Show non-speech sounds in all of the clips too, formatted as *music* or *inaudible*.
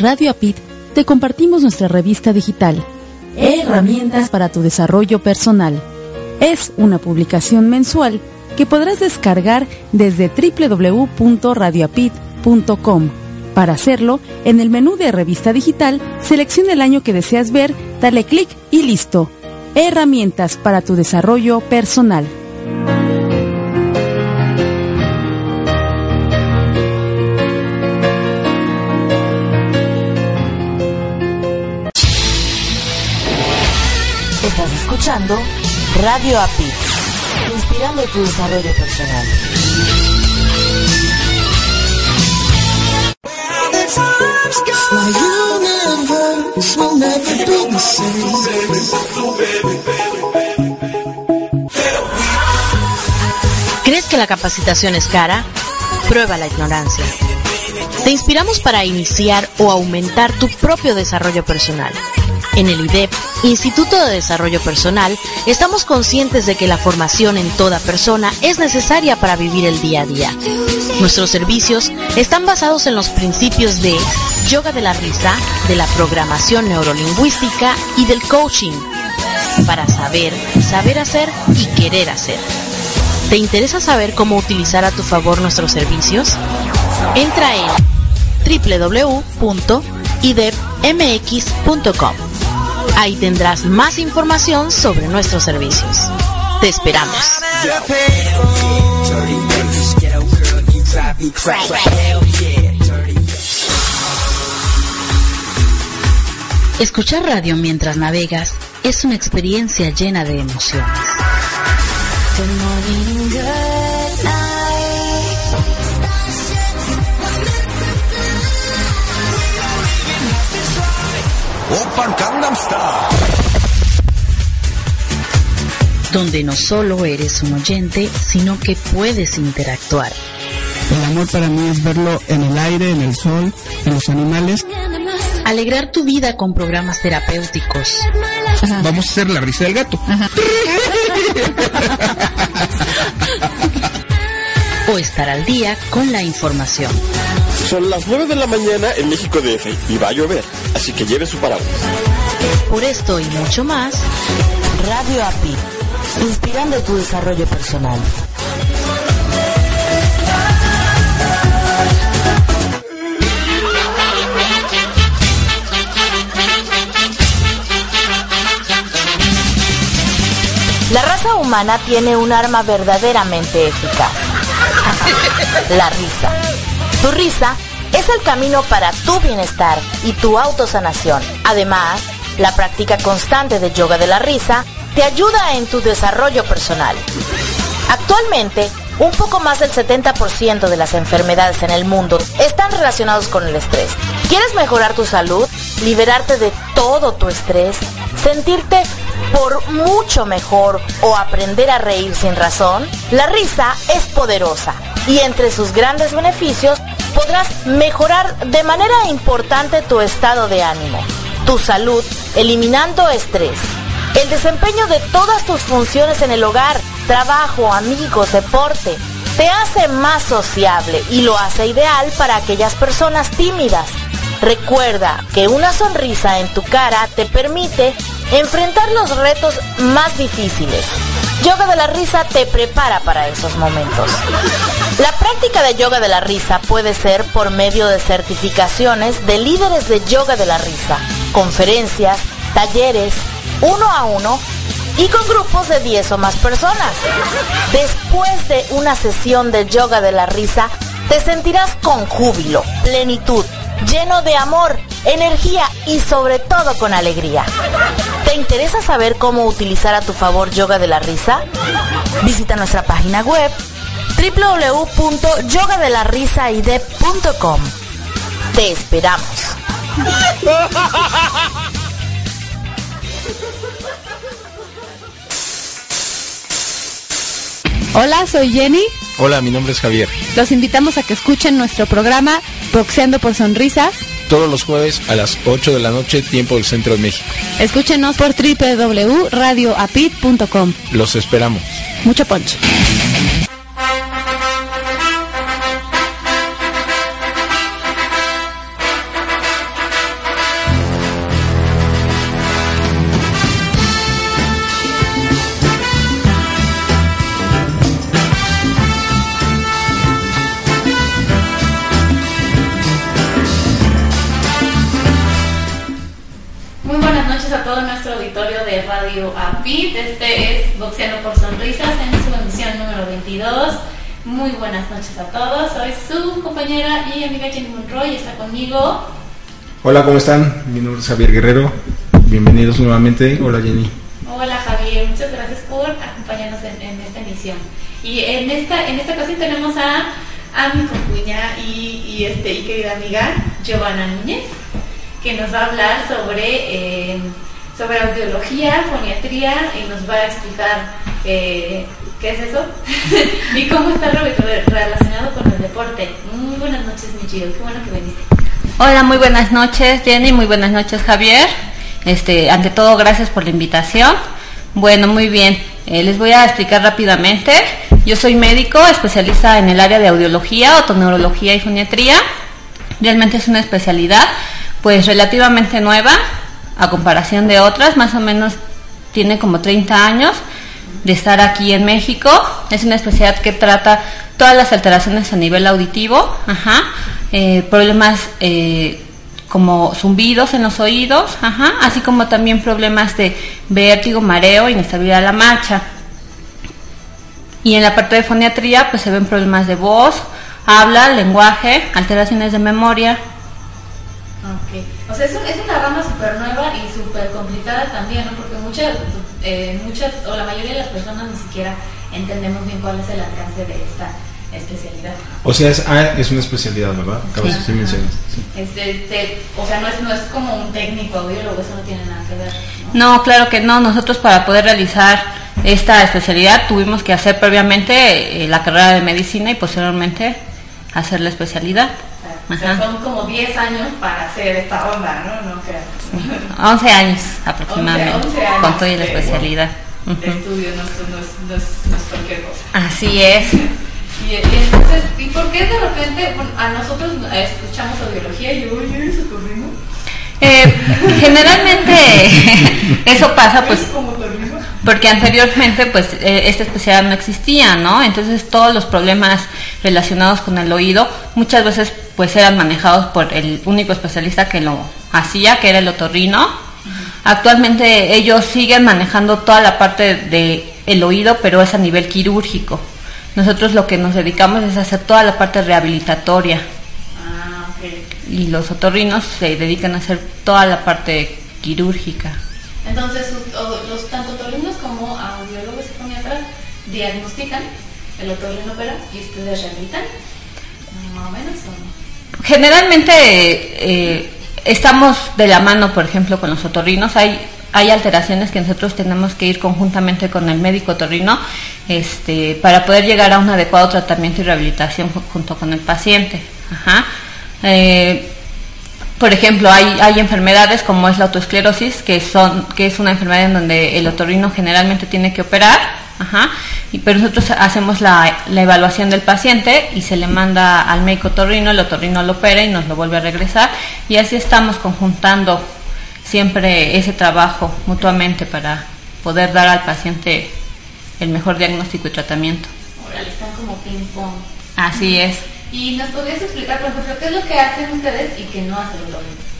Radio Apit te compartimos nuestra revista digital, Herramientas para tu desarrollo personal. Es una publicación mensual que podrás descargar desde www.radioapit.com. Para hacerlo, en el menú de revista digital, selecciona el año que deseas ver, dale clic y listo. Herramientas para tu desarrollo personal. Escuchando Radio API, inspirando tu desarrollo personal. ¿Crees que la capacitación es cara? Prueba la ignorancia. Te inspiramos para iniciar o aumentar tu propio desarrollo personal. En el IDEP, Instituto de Desarrollo Personal, estamos conscientes de que la formación en toda persona es necesaria para vivir el día a día. Nuestros servicios están basados en los principios de yoga de la risa, de la programación neurolingüística y del coaching, para saber, saber hacer y querer hacer. ¿Te interesa saber cómo utilizar a tu favor nuestros servicios? Entra en www.idepmx.com. Ahí tendrás más información sobre nuestros servicios. Te esperamos. Escuchar radio mientras navegas es una experiencia llena de emociones. Open Gangnam Style. donde no solo eres un oyente, sino que puedes interactuar. El amor para mí es verlo en el aire, en el sol, en los animales. Alegrar tu vida con programas terapéuticos. Vamos a hacer la risa del gato. o estar al día con la información. Son las 9 de la mañana en México DF y va a llover, así que lleve su paraguas. Por esto y mucho más, Radio API, inspirando tu desarrollo personal. La raza humana tiene un arma verdaderamente eficaz. La risa. Tu risa es el camino para tu bienestar y tu autosanación. Además, la práctica constante de yoga de la risa te ayuda en tu desarrollo personal. Actualmente, un poco más del 70% de las enfermedades en el mundo están relacionados con el estrés. ¿Quieres mejorar tu salud? ¿Liberarte de todo tu estrés? ¿Sentirte por mucho mejor o aprender a reír sin razón? La risa es poderosa y entre sus grandes beneficios podrás mejorar de manera importante tu estado de ánimo, tu salud, eliminando estrés, el desempeño de todas tus funciones en el hogar, trabajo, amigos, deporte, te hace más sociable y lo hace ideal para aquellas personas tímidas. Recuerda que una sonrisa en tu cara te permite enfrentar los retos más difíciles. Yoga de la risa te prepara para esos momentos. La práctica de yoga de la risa puede ser por medio de certificaciones de líderes de yoga de la risa, conferencias, talleres, uno a uno y con grupos de 10 o más personas. Después de una sesión de yoga de la risa, te sentirás con júbilo, plenitud, lleno de amor, energía y sobre todo con alegría. ¿Te interesa saber cómo utilizar a tu favor yoga de la risa? Visita nuestra página web www.yogadelarisaide.com. Te esperamos. Hola, soy Jenny. Hola, mi nombre es Javier. Los invitamos a que escuchen nuestro programa Boxeando por Sonrisas. Todos los jueves a las 8 de la noche, tiempo del Centro de México. Escúchenos por www.radioapit.com. Los esperamos. Mucho poncho. de Radio APIT. Este es Boxeando por Sonrisas en su emisión número 22. Muy buenas noches a todos. Soy su compañera y amiga Jenny Monroy. Está conmigo. Hola, ¿cómo están? Mi nombre es Javier Guerrero. Bienvenidos nuevamente. Hola, Jenny. Hola, Javier. Muchas gracias por acompañarnos en, en esta emisión. Y en esta, en esta ocasión tenemos a, a mi concuña y, y, este, y querida amiga Giovanna Núñez, que nos va a hablar sobre, eh, sobre audiología, foniatría y nos va a explicar eh, qué es eso *laughs* y cómo está relacionado con el deporte. Muy buenas noches, mi chido, qué bueno que viniste. Hola, muy buenas noches, Jenny, muy buenas noches, Javier. Este, ante todo, gracias por la invitación. Bueno, muy bien. Eh, les voy a explicar rápidamente. Yo soy médico, especialista en el área de audiología, otoneurología y foniatría. Realmente es una especialidad, pues relativamente nueva a comparación de otras, más o menos tiene como 30 años de estar aquí en México. Es una especialidad que trata todas las alteraciones a nivel auditivo, ajá, eh, problemas eh, como zumbidos en los oídos, así como también problemas de vértigo, mareo, inestabilidad de la marcha. Y en la parte de foniatría, pues se ven problemas de voz, habla, lenguaje, alteraciones de memoria. Ok, o sea, es, es una rama súper nueva y súper complicada también, ¿no? Porque muchas, eh, muchas, o la mayoría de las personas ni siquiera entendemos bien cuál es el alcance de esta especialidad. O sea, es, ah, es una especialidad, ¿verdad? Acabas Sí. de mencionar. Sí. Este, este, o sea, no es, no es como un técnico audiólogo, eso no tiene nada que ver. No, claro que no. Nosotros para poder realizar esta especialidad tuvimos que hacer previamente eh, la carrera de medicina y posteriormente hacer la especialidad. O sea, son como 10 años para hacer esta onda, ¿no? No creas. 11 años aproximadamente 11 años con toda la de- especialidad. De Ujú. estudio, no, no, es, no, es, no es cualquier cosa. Así es. *laughs* Y, y entonces, ¿y por qué de repente bueno, a nosotros eh, escuchamos audiología y yo, oye, eso corrimos? Eh, generalmente *laughs* eso pasa pues porque anteriormente pues eh, esta especialidad no existía, ¿no? Entonces todos los problemas relacionados con el oído muchas veces pues eran manejados por el único especialista que lo hacía, que era el otorrino. Actualmente ellos siguen manejando toda la parte de el oído, pero es a nivel quirúrgico. Nosotros lo que nos dedicamos es a hacer toda la parte rehabilitatoria Ah, ok. y los otorrinos se dedican a hacer toda la parte quirúrgica. Entonces, los tanto otorrinos como audiólogos y foniatras diagnostican, el otorrino opera y ustedes rehabilitan. Más o menos, ¿o no? Generalmente eh, estamos de la mano, por ejemplo, con los otorrinos. Hay, hay alteraciones que nosotros tenemos que ir conjuntamente con el médico otorrino este, para poder llegar a un adecuado tratamiento y rehabilitación ju- junto con el paciente. Ajá. Eh, por ejemplo, hay, hay enfermedades como es la autoesclerosis, que, son, que es una enfermedad en donde el otorrino generalmente tiene que operar, ajá, y, pero nosotros hacemos la, la evaluación del paciente y se le manda al médico otorrino, el otorrino lo opera y nos lo vuelve a regresar, y así estamos conjuntando siempre ese trabajo mutuamente para poder dar al paciente el mejor diagnóstico y tratamiento. Órale, están como ping-pong. Así es. ¿Y nos podrías explicar, por ejemplo, qué es lo que hacen ustedes y qué no hacen otorrino?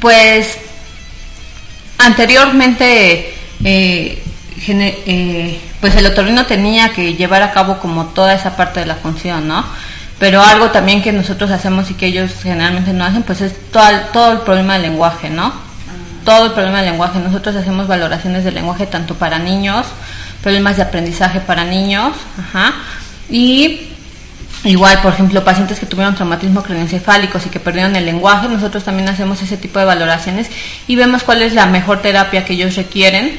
Pues anteriormente, eh, eh, pues el otorrino tenía que llevar a cabo como toda esa parte de la función, ¿no? Pero algo también que nosotros hacemos y que ellos generalmente no hacen, pues es todo todo el problema del lenguaje, ¿no? Todo el problema del lenguaje. Nosotros hacemos valoraciones del lenguaje tanto para niños, problemas de aprendizaje para niños, ajá, y Igual, por ejemplo, pacientes que tuvieron traumatismo craneoencefálicos y que perdieron el lenguaje, nosotros también hacemos ese tipo de valoraciones y vemos cuál es la mejor terapia que ellos requieren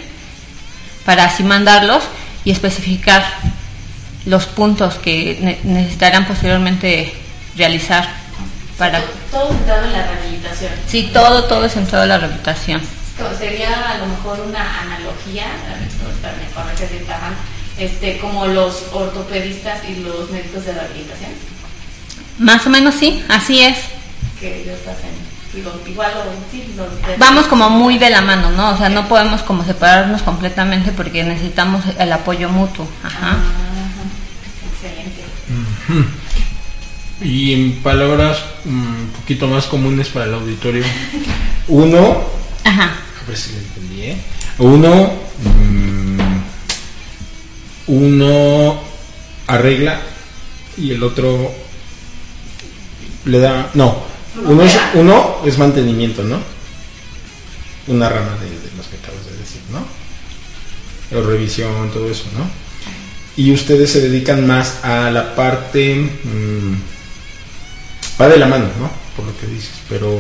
para así mandarlos y especificar los puntos que ne- necesitarán posteriormente realizar para Todo centrado en la rehabilitación. sí todo todo es centrado en la rehabilitación Sería a lo mejor una analogía, ahorita me si mal, este, como los ortopedistas y los médicos de rehabilitación, más o menos sí así es que ellos hacen, digo, igual o sí, los vamos como muy de la mano no o sea no podemos como separarnos completamente porque necesitamos el apoyo mutuo ajá Ajá, excelente. Y en palabras mm, un poquito más comunes para el auditorio, *laughs* uno, Ajá. a ver si lo entendí, ¿eh? Uno, mm, uno arregla y el otro le da, no, uno es, uno es mantenimiento, ¿no? Una rama de, de los que acabas de decir, ¿no? O revisión, todo eso, ¿no? Y ustedes se dedican más a la parte, mm, va de la mano, ¿no? Por lo que dices, pero,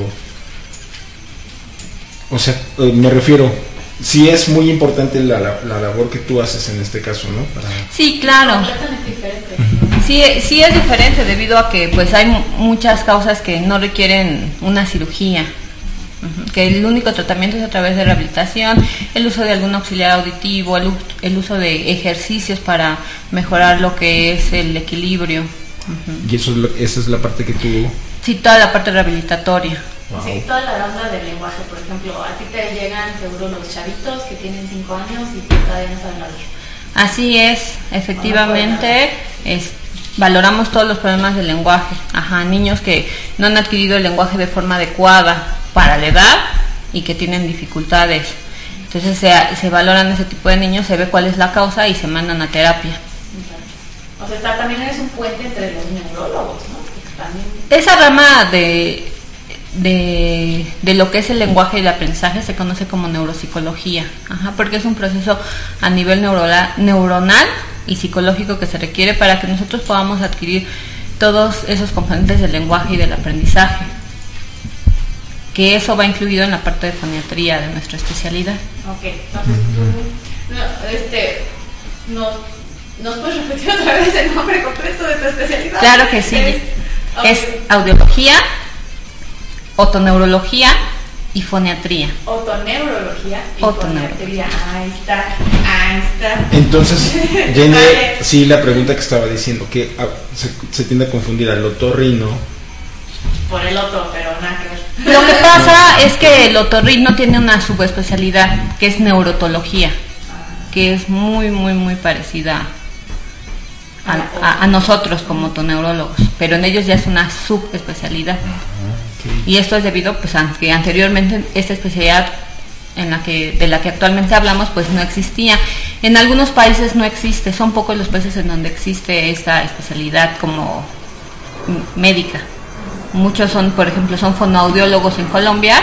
o sea, eh, me refiero, sí es muy importante la, la- la labor que tú haces en este caso, ¿no? Para, Sí, claro. Sí, sí es diferente debido a que pues hay mu- muchas causas que no requieren una cirugía. Que el único tratamiento es a través de rehabilitación, el uso de algún auxiliar auditivo, el, u- el uso de ejercicios para mejorar lo que es el equilibrio. Y eso es lo- esa es la parte que tú, Sí, toda la parte rehabilitatoria. Wow. Sí, toda la onda del lenguaje, por ejemplo, a ti te llegan seguro los chavitos que tienen 5 años y que todavía no saben hablar. Así es, efectivamente, es, valoramos todos los problemas del lenguaje. Ajá, niños que no han adquirido el lenguaje de forma adecuada para la edad y que tienen dificultades. Entonces se, se valoran ese tipo de niños, se ve cuál es la causa y se mandan a terapia. O sea, también eres un puente entre los neurólogos, ¿no? También Esa rama de, de, de lo que es el lenguaje y el aprendizaje se conoce como neuropsicología, Ajá, porque es un proceso a nivel neurola- neuronal y psicológico que se requiere para que nosotros podamos adquirir todos esos componentes del lenguaje y del aprendizaje, que eso va incluido en la parte de foniatría de nuestra especialidad. Ok, entonces tú, no, este, nos, ¿nos puedes repetir otra vez el nombre completo de tu especialidad? Claro que sí. Es, Es audiología, otoneurología y foniatría. Otoneurología y Otoneurología. foniatría. Ahí está, ahí está. Entonces, *laughs* Jenny, Vale. sí, la pregunta que estaba diciendo, que ah, se, se tiende a confundir al otorrino. Por el otro, pero nada que ver. Lo que pasa es que el otorrino tiene una subespecialidad que es neurotología, que es muy, muy, muy parecida a, a- a nosotros como otoneurólogos, pero en ellos ya es una subespecialidad. Y esto es debido pues, a que anteriormente esta especialidad en la que, de la que actualmente hablamos pues no existía. En algunos países no existe, son pocos los países en donde existe esta especialidad como médica. Muchos son, por ejemplo, son fonoaudiólogos en Colombia,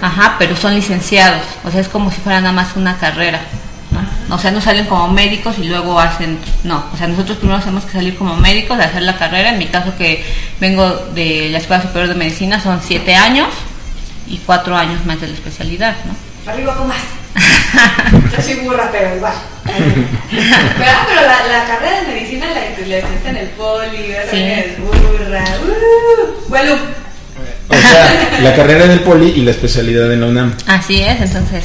ajá, pero son licenciados, o sea, es como si fuera nada más una carrera. ¿No? O sea, no salen como médicos y luego hacen, no, o sea, nosotros primero tenemos que salir como médicos, hacer la carrera, en mi caso que vengo de la Escuela Superior de Medicina son siete años y cuatro años más de la especialidad, ¿no? Arriba con más. *laughs* Yo soy burra, pero igual. Pero, ah, pero la, la carrera de medicina la, la estudiaste en el poli, ¿verdad? Sí. Eres burra. Uh, bueno, O sea, la carrera en el poli y la especialidad en la UNAM. Así es, entonces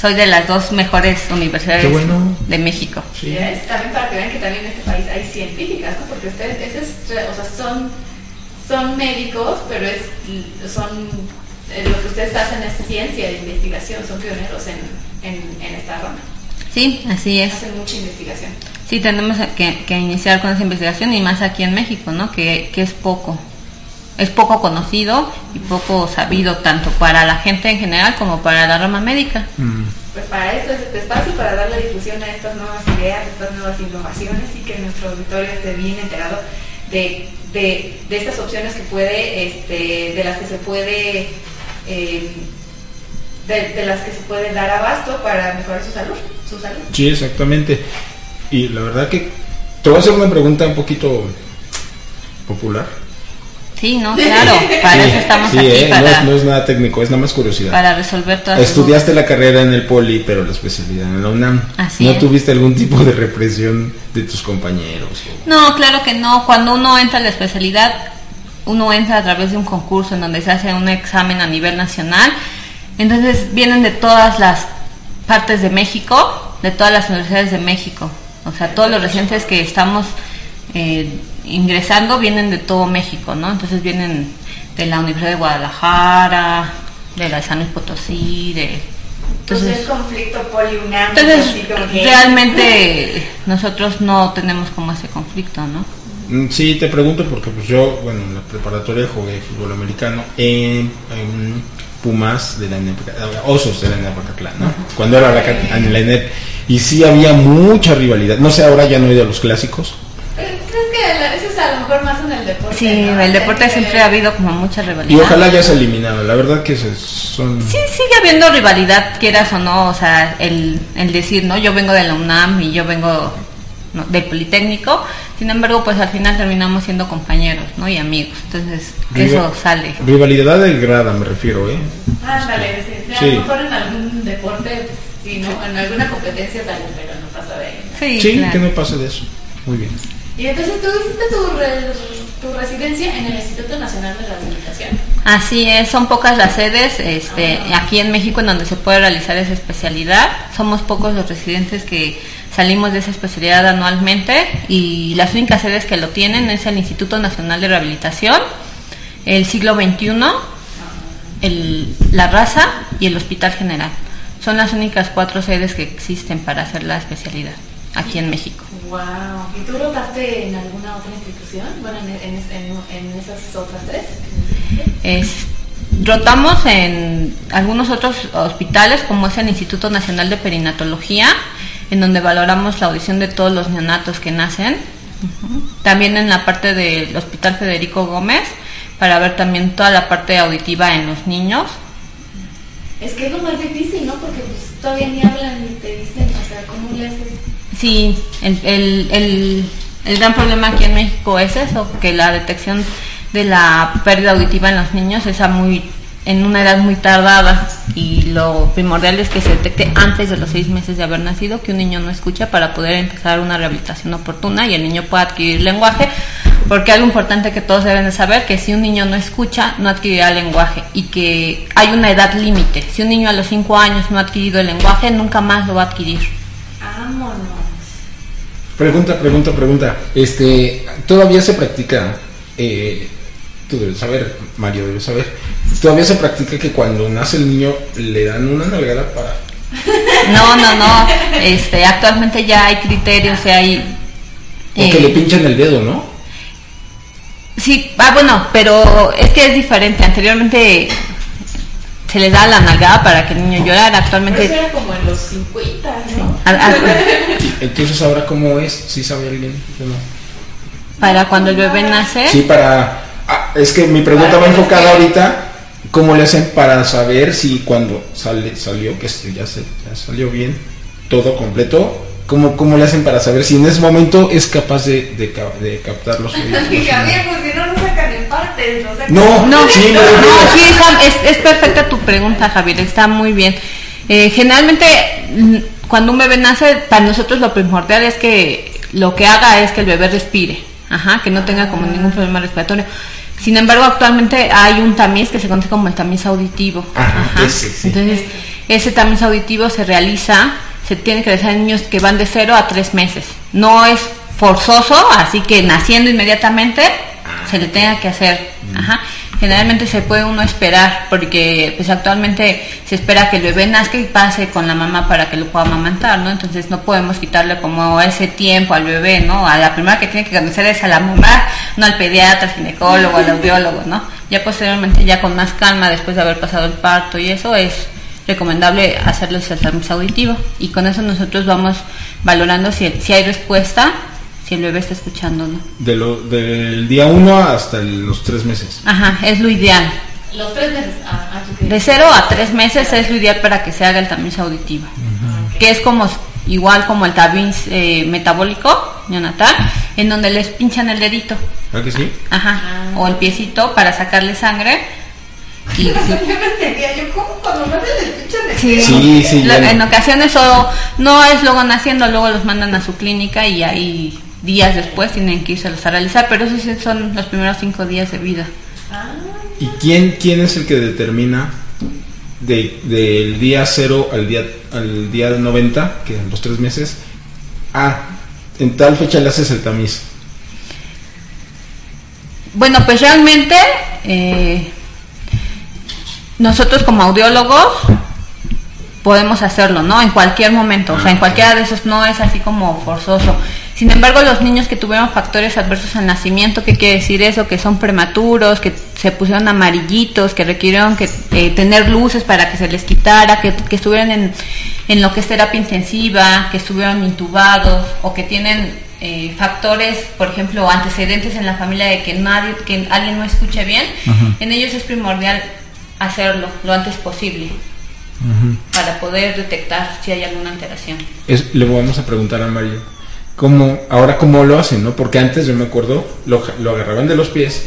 soy de las dos mejores universidades Qué bueno. de México. Sí. es también para que vean que también en este país hay científicas, ¿no? Porque ustedes, es- o sea, son, son médicos, pero es, son, eh, lo que ustedes hacen es ciencia de investigación, son pioneros en, en, en esta rama. Sí, así es. Hacen mucha investigación. Sí, tenemos que, que iniciar con esa investigación y más aquí en México, ¿no? Que, que es poco. Es poco conocido y poco sabido tanto para la gente en general como para la rama médica. Mm. Pues para esto es este espacio, para darle difusión a estas nuevas ideas, estas nuevas innovaciones y que nuestro auditorio esté bien enterado de, de, de estas opciones que puede, este, de las que se puede, eh, de, de las que se puede dar abasto para mejorar su salud, su salud. Sí, exactamente. Y la verdad que te voy a hacer una pregunta un poquito popular. Sí, no, claro, para Sí, eso estamos sí, aquí, eh, no, para, es, no es nada técnico, es nada más curiosidad. para resolver todas Estudiaste la carrera en el poli, pero la especialidad en la UNAM. Así ¿No es. tuviste algún tipo de represión de tus compañeros? o- No, claro que no. Cuando uno entra a la especialidad, uno entra a través de un concurso en donde se hace un examen a nivel nacional. Entonces vienen de todas las partes de México, de todas las universidades de México. O sea, todos los residentes que estamos eh, ingresando vienen de todo México, ¿no? Entonces vienen de la Universidad de Guadalajara, de la de San Luis Potosí, de... Entonces, Entonces, conflicto poliunam, entonces realmente nosotros no tenemos como ese conflicto, ¿no? Mm, Sí, te pregunto porque pues yo, bueno, en la preparatoria jugué fútbol americano en, en Pumas de la NEP, Osos de la NEP ¿no? Cuando era la, en la NEP. Y sí había mucha rivalidad. No sé, ahora ya no he ido a los clásicos. Creo que eso es a lo mejor más en el deporte. Sí, ¿no? el deporte siempre ha habido como mucha Y rivalidad. ojalá ya se eliminara. La verdad que se- son... Sí, sigue habiendo rivalidad, quieras o no, o sea, el, el decir, ¿no? Yo vengo de la UNAM y yo vengo ¿no? del Politécnico, sin embargo, pues al final terminamos siendo compañeros, ¿no? Y amigos, entonces eso sale. Rivalidad de grada, me refiero, ¿eh? Sí. A lo mejor en algún deporte, sí, ¿no? En alguna competencia sale, pero no pasa de ahí. ¿no? Sí, Sí, claro. que no pase de eso. Muy bien. Y entonces tú hiciste tu, re- tu residencia en el Instituto Nacional de Rehabilitación. Así es, son pocas las sedes este, aquí en México en donde se puede realizar esa especialidad. Somos pocos los residentes que salimos de esa especialidad anualmente y las únicas sedes que lo tienen es el Instituto Nacional de Rehabilitación, el siglo XXI, el, la raza y el Hospital General. Son las únicas cuatro sedes que existen para hacer la especialidad aquí en México. Wow. ¿Y tú rotaste en alguna otra institución? Bueno, en, en, en- esas otras tres. Es, rotamos en algunos otros hospitales, como es el Instituto Nacional de Perinatología, en donde valoramos la audición de todos los neonatos que nacen. También en la parte del Hospital Federico Gómez, para ver también toda la parte auditiva en los niños. Es que es lo más difícil, ¿no? Porque pues, todavía ni hablan ni te dicen, o sea, ¿cómo le haces? Sí, el, el, el, gran problema aquí en México es eso, que la detección de la pérdida auditiva en los niños es a muy en una edad muy tardada. Y lo primordial es que se detecte antes de los seis meses de haber nacido que un niño no escucha para poder empezar una rehabilitación oportuna y el niño pueda adquirir lenguaje. Porque algo importante que todos deben de saber que si un niño no escucha no adquirirá lenguaje. Y que hay una edad límite. Si un niño a los cinco años no ha adquirido el lenguaje nunca más lo va a adquirir. Pregunta, pregunta, pregunta. Este, todavía se practica, eh, tú debes saber, Mario debes saber, todavía se practica que cuando nace el niño le dan una nalgada para... *laughs* No, no, no. Este, actualmente ya hay criterios, hay. O que eh, le pinchan el dedo, ¿no? Sí, ah, bueno, pero es que es diferente. Anteriormente se les da la nalgada para que el niño llorara. Pero eso Actualmente. era como en los 50, ¿no? a- a- Entonces ahora cómo es, si sabe alguien no? para cuando el bebé nace. Sí, para... ah, es que mi pregunta va enfocada ahorita, ¿cómo le hacen para saber si cuando sale, salió, que se- ya, se, ya salió bien, todo completo, ¿cómo, ¿cómo le hacen para saber si en ese momento es capaz de, de, ca- de captar los *laughs* oídos? Y Javier, pues no No, No, sí, no, es, es perfecta tu pregunta, Javier, está muy bien. Eh, generalmente, mm, cuando un bebé nace, para nosotros lo primordial es que lo que haga es que el bebé respire, ajá, que no tenga como ningún problema respiratorio. Sin embargo, actualmente hay un tamiz que se conoce como el tamiz auditivo. Ajá, ese, sí. Entonces, ese tamiz auditivo se realiza, se tiene que realizar en niños que van de 0 a 3 meses. No es forzoso, así que naciendo inmediatamente se le tenga que hacer. Ajá. Generalmente se puede uno esperar, porque pues actualmente se espera que el bebé nazca y pase con la mamá para que lo pueda amamantar, ¿no? Entonces no podemos quitarle como ese tiempo al bebé, ¿no? A la primera que tiene que conocer es a la mamá, no al pediatra, al ginecólogo, al audiólogo, ¿no? Ya posteriormente, ya con más calma, después de haber pasado el parto y eso, es recomendable hacerles el tamiz auditivo y con eso nosotros vamos valorando si, si hay respuesta, si el bebé está escuchando no. De lo, del día 1 hasta el- los 3 meses. Ajá, es lo ideal. Los tres meses. Ah, ah. De 0 a 3 meses es lo ideal para que se haga el tamiz auditivo, que es como igual como el tamiz eh, metabólico neonatal, en donde les pinchan el dedito, ¿Verdad que sí? ajá, o el piecito para sacarle sangre. *laughs* Y, Yo como cuando me el Sí, Sí, sí, en ocasiones o no es luego naciendo, luego los mandan a su clínica y ahí días después tienen que irse a realizar, pero esos son los primeros cinco días de vida. ¿Y quién, quién es el que determina de- del día 0 al día, al día 90, que en los 3 meses, ah, en tal fecha le haces el tamiz? Bueno, pues realmente eh, nosotros como audiólogos podemos hacerlo, ¿no? En cualquier momento, o sea, en cualquiera de esos no es así como forzoso. Sin embargo, los niños que tuvieron factores adversos al nacimiento, ¿qué quiere decir eso? Que son prematuros, que se pusieron amarillitos, que requirieron que, eh, tener luces para que se les quitara, que, que estuvieran en, en lo que es terapia intensiva, que estuvieron intubados o que tienen eh, factores, por ejemplo, antecedentes en la familia de que nadie, que alguien no escuche bien, en ellos es primordial hacerlo lo antes posible para poder detectar si hay alguna alteración. Es, le vamos a preguntar a Mario, ¿cómo, ahora cómo lo hacen, no? Porque antes yo me acuerdo, lo, lo agarraban de los pies,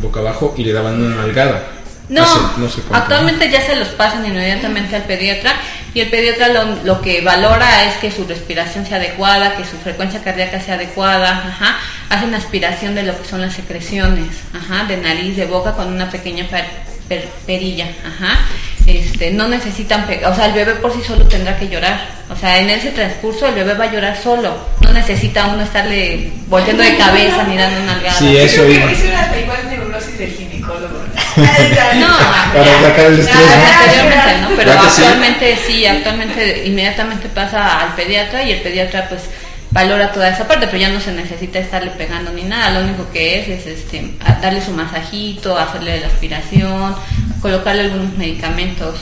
boca abajo, y le daban una nalgada. No, Hace no sé actualmente ya se los pasan inmediatamente al pediatra y el pediatra lo, lo que valora es que su respiración sea adecuada, que su frecuencia cardíaca sea adecuada, ajá. hacen aspiración de lo que son las secreciones, ajá, de nariz, de boca con una pequeña per- per- perilla, ajá. Este, no necesitan, pe- o sea, el bebé por sí solo tendrá que llorar, o sea, en ese transcurso el bebé va a llorar solo, no necesita uno estarle volteando de cabeza ni dando una nalgada. Sí, eso Creo iba. que es una igual neurosis del ginecólogo. *laughs* *laughs* No, Para sacar el estrés, ¿no? anteriormente no, pero actualmente sí? actualmente inmediatamente pasa al pediatra y el pediatra pues valora toda esa parte, pero ya no se necesita estarle pegando ni nada, lo único que es es este darle su masajito, hacerle la aspiración, colocarle algunos medicamentos.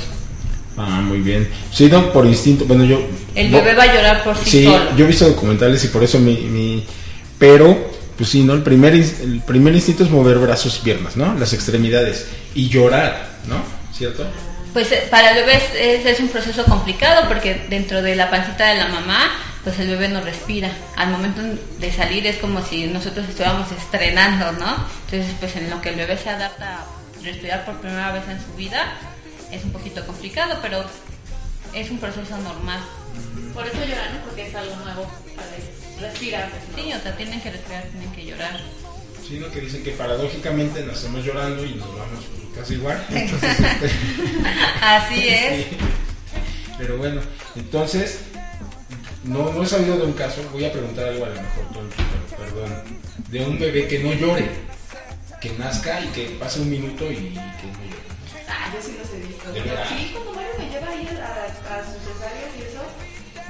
Ah, muy bien. Sí, no, por instinto. Bueno, yo. El no- bebé va a llorar por sí, Sí, solo. yo he visto documentales y por eso mi, mi- Pero, pues sí, ¿no? El primer, el primer instinto es mover brazos y piernas, ¿no? Las extremidades. Y llorar, ¿no? ¿Cierto? Pues eh, para el bebé es, es- es un proceso complicado porque dentro de la pancita de la mamá, pues el bebé no respira. Al momento de salir es como si nosotros estuviéramos estrenando, ¿no? Entonces, pues en lo que el bebé se adapta respirar por primera vez en su vida, es un poquito complicado, pero es un proceso normal. Por eso lloran, ¿no? Porque es algo nuevo para ellos. Pues, Sí, o sea, tienen que respirar, tienen que llorar. Sí, ¿no? Que dicen que paradójicamente nacemos llorando y nos vamos casi igual. *laughs* Entonces, este, Así *laughs* es. sí. Pero bueno, entonces, no, no he sabido de un caso, voy a preguntar algo a lo mejor, tonto, pero perdón, de un bebé que no llore, que nazca y que pase un minuto y, y que no llore. Ah, yo sí los he visto. ¿De verdad? Sí, cuando Mario me lleva ahí a, a sus cesáreas y eso,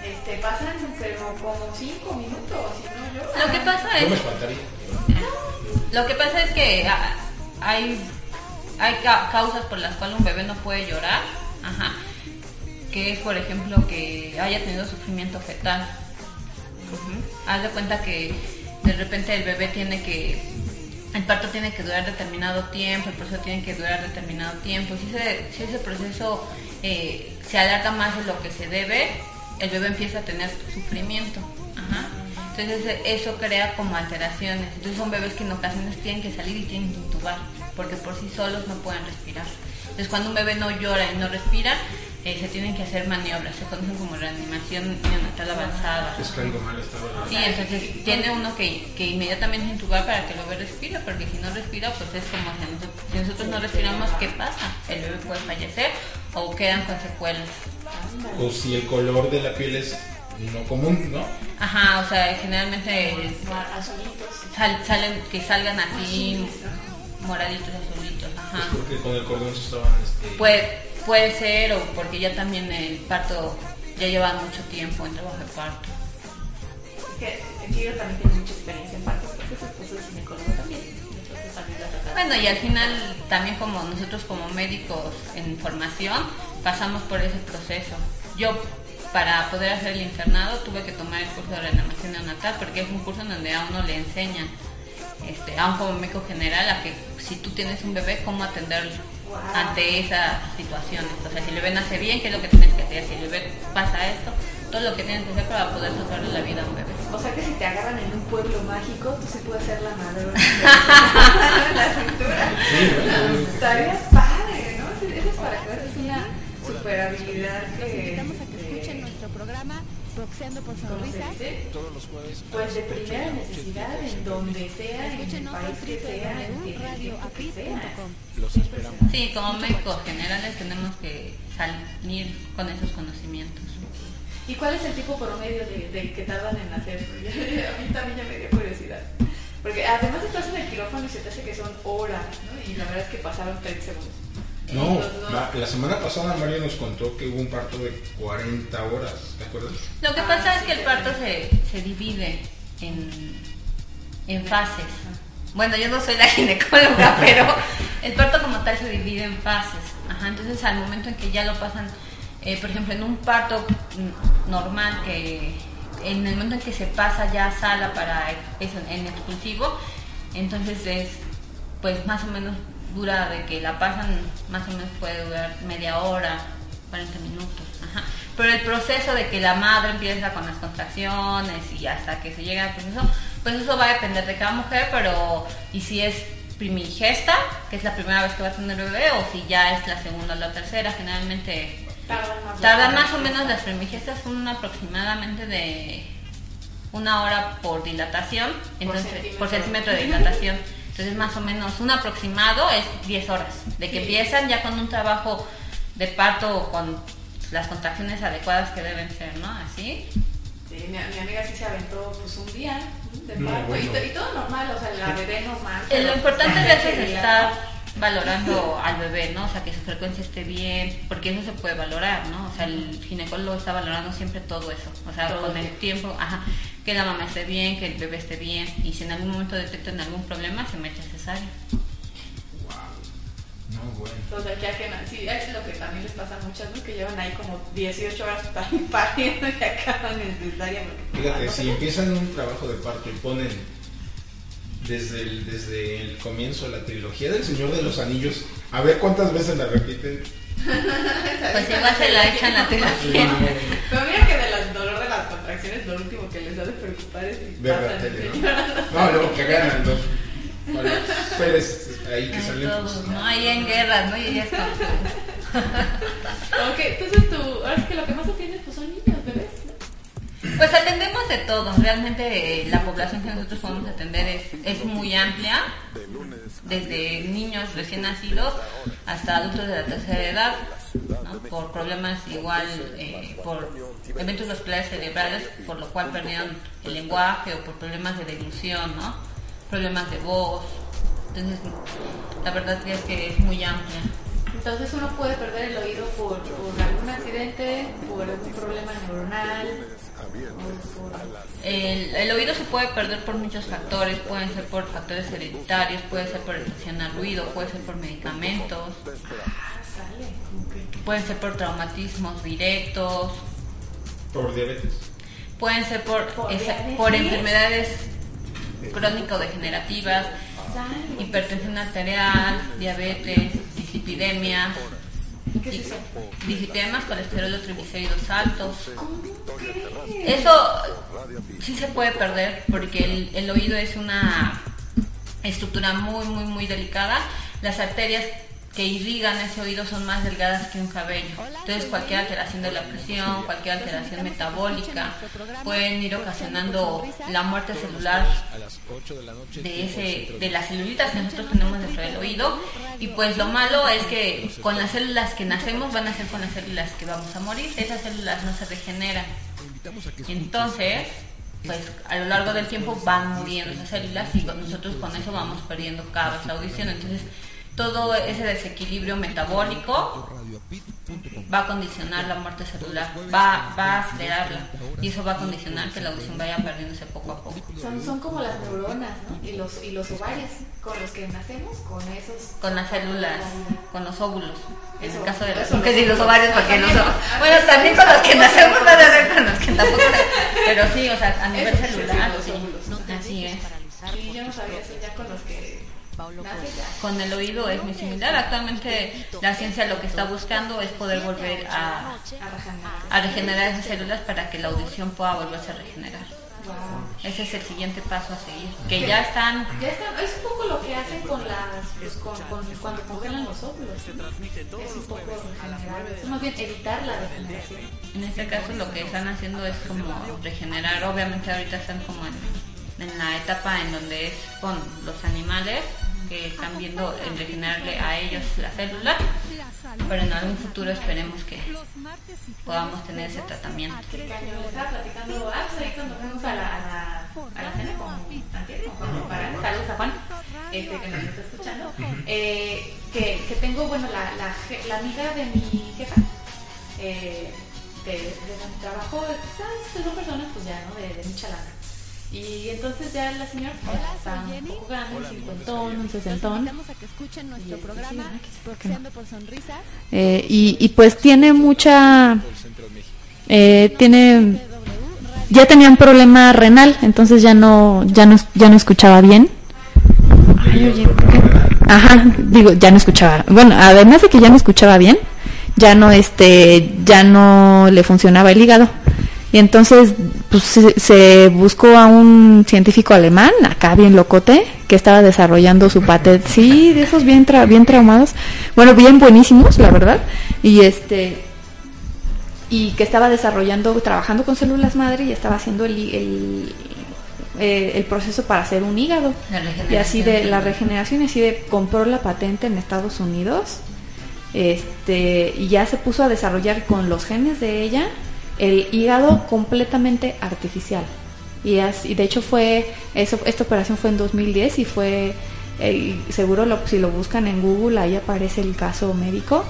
este, pasan pero como cinco minutos y no lloran. Lo que pasa Yo me es espantaría. Lo que pasa es que ah, hay, hay ca- causas por las cuales un bebé no puede llorar, ajá, que es por ejemplo que haya tenido sufrimiento fetal. Ujú. Haz de cuenta que de repente el bebé tiene que, el parto tiene que durar determinado tiempo, el proceso tiene que durar determinado tiempo. Si ese, si ese proceso eh, se alarga más de lo que se debe, el bebé empieza a tener sufrimiento. Entonces eso crea como alteraciones. Entonces son bebés que en ocasiones tienen que salir y tienen que intubar, porque por sí solos no pueden respirar. Entonces cuando un bebé no llora y no respira, eh, se tienen que hacer maniobras, se conocen como reanimación neonatal avanzada. Es que algo mal estaba. Sí, entonces tiene uno que, que inmediatamente intubar para que el bebé respire, porque si no respira, pues es como si nosotros, si nosotros no respiramos, ¿qué pasa? El bebé puede fallecer o quedan con secuelas. O si el color de la piel es no común, ¿no? Ajá, o sea, generalmente sal- salen, que salgan así moraditos, azulitos, ajá. porque con el cordón se estaban. Este, Puede, puede ser, o porque ya también el parto ya lleva mucho tiempo en trabajo de parto. Es que Giro también tiene mucha experiencia en partos porque su esposo es ginecólogo también. Entonces también la trata. Bueno, y al final también como nosotros como médicos en formación pasamos por ese proceso. Yo para poder hacer el internado tuve que tomar el curso de reanimación neonatal porque es un curso en donde a uno le enseñan, este, a un como médico general, a que si tú tienes un bebé, cómo atenderlo ante esas situaciones. O sea, si el bebé nace bien, ¿qué es lo que tienes que hacer? Si el bebé pasa esto, todo lo que tienes que hacer para poder salvarle la vida a un bebé. O sea que si te agarran en un pueblo mágico, tú sí puedes ser la madre *laughs* en la cintura. Estaría padre, ¿no? Eso es para que veas, es una super habilidad que... Invitamos a que este, escuchen nuestro programa Boxeando por ¿cómo se Sonrisas. dice? Pues de primera necesidad, en donde sea, en país que sea, en el tiempo que sea. www.radioapit.com. Sí, como médicos generales tenemos que salir con esos conocimientos. ¿Y cuál es el tipo promedio de, de que tardan en? Porque *laughs* a mí también ya me dio curiosidad. Porque además estás en el quirófano y se te hace que son horas, ¿no? Y la verdad es que pasaron 30 segundos. No, la, semana pasada Mario nos contó que hubo un parto de 40 horas, ¿te acuerdas? Lo que Ah, pasa es sí, que el parto se, se divide. en, en fases. Bueno, yo no soy la *laughs* ginecóloga, *laughs* pero el parto como tal se divide en fases. Ajá, entonces al momento en que ya lo pasan, eh, por ejemplo, en un parto normal, que en el momento en que se pasa ya a sala para eso, en expulsivo, entonces es pues más o menos dura de que la pasan, más o menos puede durar media hora, 40 minutos. Ajá. Pero el proceso de que la madre empieza con las contracciones y hasta que se llega al proceso, pues eso va a depender de cada mujer, pero y si es primigesta, que es la primera vez que va a tener bebé, o si ya es la segunda o la tercera, generalmente tardan más, o menos las primigestas son aproximadamente de una hora por dilatación, entonces por centímetro, de dilatación. Entonces más o menos un aproximado es 10 horas, de que empiezan ya con un trabajo de parto con las contracciones adecuadas que deben ser, ¿no? Así. Sí, mi, amiga sí se aventó pues un día de parto y, todo normal, o sea, la bebé normal. Eh, lo importante de eso es estar valorando al bebé, ¿no? O sea, que su frecuencia esté bien, porque eso se puede valorar, ¿no? O sea, el ginecólogo está valorando siempre todo eso, o sea, con el tiempo, ajá, que la mamá esté bien, que el bebé esté bien, y si en algún momento detectan algún problema, se me echa cesárea. No, bueno. Entonces, ya que sí, es lo que también les pasa a muchas, ¿no? Que llevan ahí como 18 horas *laughs* pariendo y acaban en cesárea. Fíjate, si empiezan un trabajo de parto y ponen desde el, desde el comienzo la trilogía del Señor de los Anillos, a ver cuántas veces la repiten. *laughs* pues igual se la echan *laughs* la trilogía. Pero mira que las contracciones lo último que les ha de preocupar es si Ver la tele, ¿no? No, luego que ganan los... Vale, Pérez, ahí que salen. Todos, ¿no? Ahí en guerra, ¿no? Y ya está. *laughs* ok, entonces tú, ahora es que lo que más atiendes pues son niños, bebés. Pues atendemos de todo. Realmente eh, la población que nosotros podemos atender es, es muy amplia, desde niños recién nacidos hasta adultos de la tercera edad, ¿no? por problemas igual, eh, por eventos vasculares cerebrales, por lo cual perdieron el lenguaje o por problemas de deglución, ¿no? problemas de voz. Entonces, la verdad es que es muy amplia. Entonces uno puede perder el oído por, por algún accidente, por algún problema neuronal. El, el, oído se puede perder por muchos factores, pueden ser por factores hereditarios, puede ser por estación al ruido, puede ser por medicamentos, pueden ser por traumatismos directos, por diabetes, pueden ser por, ¿Por, por enfermedades crónico-degenerativas, hipertensión arterial, diabetes, dislipidemias, dislipidemias, colesterol o triglicéridos altos. Eso sí se puede perder porque el, el oído es una estructura muy, muy, muy delicada. Las arterias que irrigan ese oído son más delgadas que un cabello. Entonces cualquier alteración de la presión, cualquier alteración metabólica pueden ir ocasionando la muerte celular de ese de las celulitas que nosotros tenemos dentro del oído y pues lo malo es que con las células que nacemos van a ser con las células que vamos a morir. Esas células no se regeneran. Entonces, pues a lo largo del tiempo van muriendo esas células y nosotros con eso vamos perdiendo cada vez la audición. Entonces, todo ese desequilibrio metabólico va a condicionar la muerte celular, va, va a acelerarla y eso va a condicionar que la audición vaya perdiéndose poco a poco. Son, son como las neuronas ¿no? y, los, y los ovarios con los que nacemos, con esos... Con las células, con los óvulos. En el caso de los, que sí, los ovarios, porque los Bueno, también con los que nacemos, no de con los que tampoco... Pero sí, o sea, a nivel celular, sí, así es. Sí, yo no sabía eso ya con que con el oído es muy similar. Actualmente la ciencia lo que está buscando es poder volver a, a regenerar esas células para que la audición pueda volverse a regenerar. Ese es el siguiente paso a seguir. Que ya están. Ya están es un poco lo que hacen con las. Pues, con, con, cuando congelan los óvulos. Es un poco regenerar. Es más bien evitar la regeneración. En este caso, lo que están haciendo es como regenerar. Obviamente, ahorita están como en, en la etapa en donde es con los animales que están viendo en regenerarle a ellos la célula, pero en algún futuro esperemos que podamos tener ese tratamiento. estaba platicando ah, pues ahí cuando fuimos a la, a la, a la cena con, con para, saludos a Juan, este, que nos está escuchando, eh, que, que tengo, bueno, la, la, la amiga de mi jefa, eh, de, de, mi trabajo, ¿sabes? Son personas, pues ya, ¿no? De, de mucha lana Y entonces ya la señora pues, está un poco grande, un cincuentón, un sesentón. Eh, y, y pues tiene mucha... Eh, tiene... Ya tenía un problema renal, entonces ya no, ya no, ya no escuchaba bien. Ay, oye, ¿por? Ajá, digo, ya no escuchaba. Bueno, además de que ya no escuchaba bien, ya no, este, ya no le funcionaba el hígado. Y entonces pues, se, se buscó a un científico alemán, acá bien locote, que estaba desarrollando su patente. Sí, de esos bien, tra bien traumados. Bueno, bien buenísimos, la verdad. Y este y que estaba desarrollando, trabajando con células madre y estaba haciendo el, el, eh, el proceso para hacer un hígado. Y así de la regeneración, y así de compró la patente en Estados Unidos. Este, y ya se puso a desarrollar con los genes de ella el hígado completamente artificial. Y, así, de hecho fue, eso, esta operación fue en 2010 y fue, eh, seguro lo, si lo buscan en Google ahí aparece el caso médico,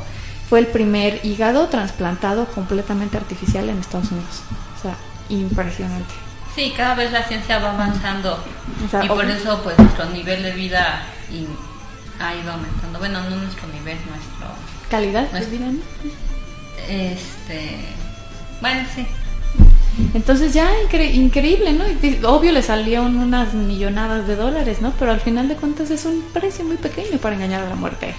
fue el primer hígado trasplantado completamente artificial en Estados Unidos. O sea, impresionante. Sí, cada vez la ciencia va avanzando O sea, y por eso pues nuestro nivel de vida y- ha ido aumentando. Bueno, no nuestro nivel, nuestro... Calidad de nuestro- vida, ¿no? Este... Bueno, sí. Entonces ya incre- increíble, ¿no? Obvio le salieron unas millonadas de dólares, ¿no? Pero al final de cuentas es un precio muy pequeño para engañar a la muerte.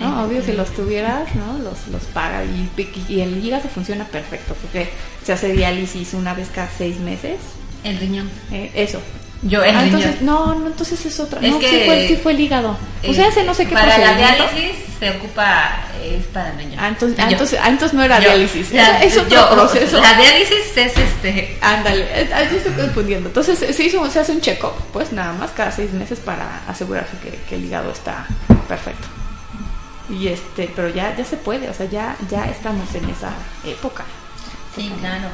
¿no? Obvio si los tuvieras, ¿no? Los, los paga y, y el hígado funciona perfecto porque se hace diálisis una vez cada seis meses. El riñón. Eh, eso. Yo, el Ah, entonces, no, no, entonces es otra. Es no, que- sí, fue, sí fue el hígado. O Eh, sea, ese no sé qué Para la diálisis se ocupa, es para riñón. Ah, entonces, ah, entonces, ah, entonces no era yo- diálisis. la- es otro yo- proceso. La diálisis es este... Ándale, eh, ah, yo estoy confundiendo. Entonces se, hizo, se hace un check-up, pues nada más cada seis meses para asegurarse que, que el hígado está perfecto. Y este, pero ya, ya se puede, o sea, ya, ya estamos en esa época. Sí, claro.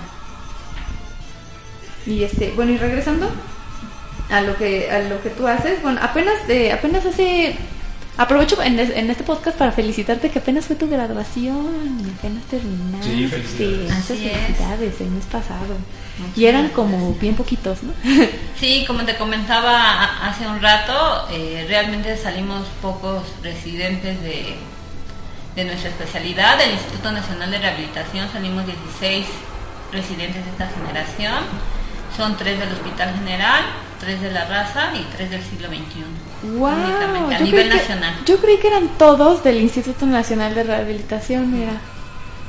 Y este, bueno, y regresando a lo que, a lo que tú haces, bueno, apenas, de, apenas hace, aprovecho en, es- en este podcast para felicitarte que apenas fue tu graduación, y apenas terminaste. Sí, felicidades. Muchas felicidades, el mes pasado. Muchas Y eran gracias. como bien poquitos, ¿no? *laughs* Sí, como te comentaba hace un rato, eh, realmente salimos pocos residentes de, de nuestra especialidad, del Instituto Nacional de Rehabilitación, salimos 16 residentes de esta generación, son tres del Hospital General, tres de la raza y tres del siglo XXI. Wow, a yo nivel que- nacional. yo creí que eran todos del Instituto Nacional de Rehabilitación, mira.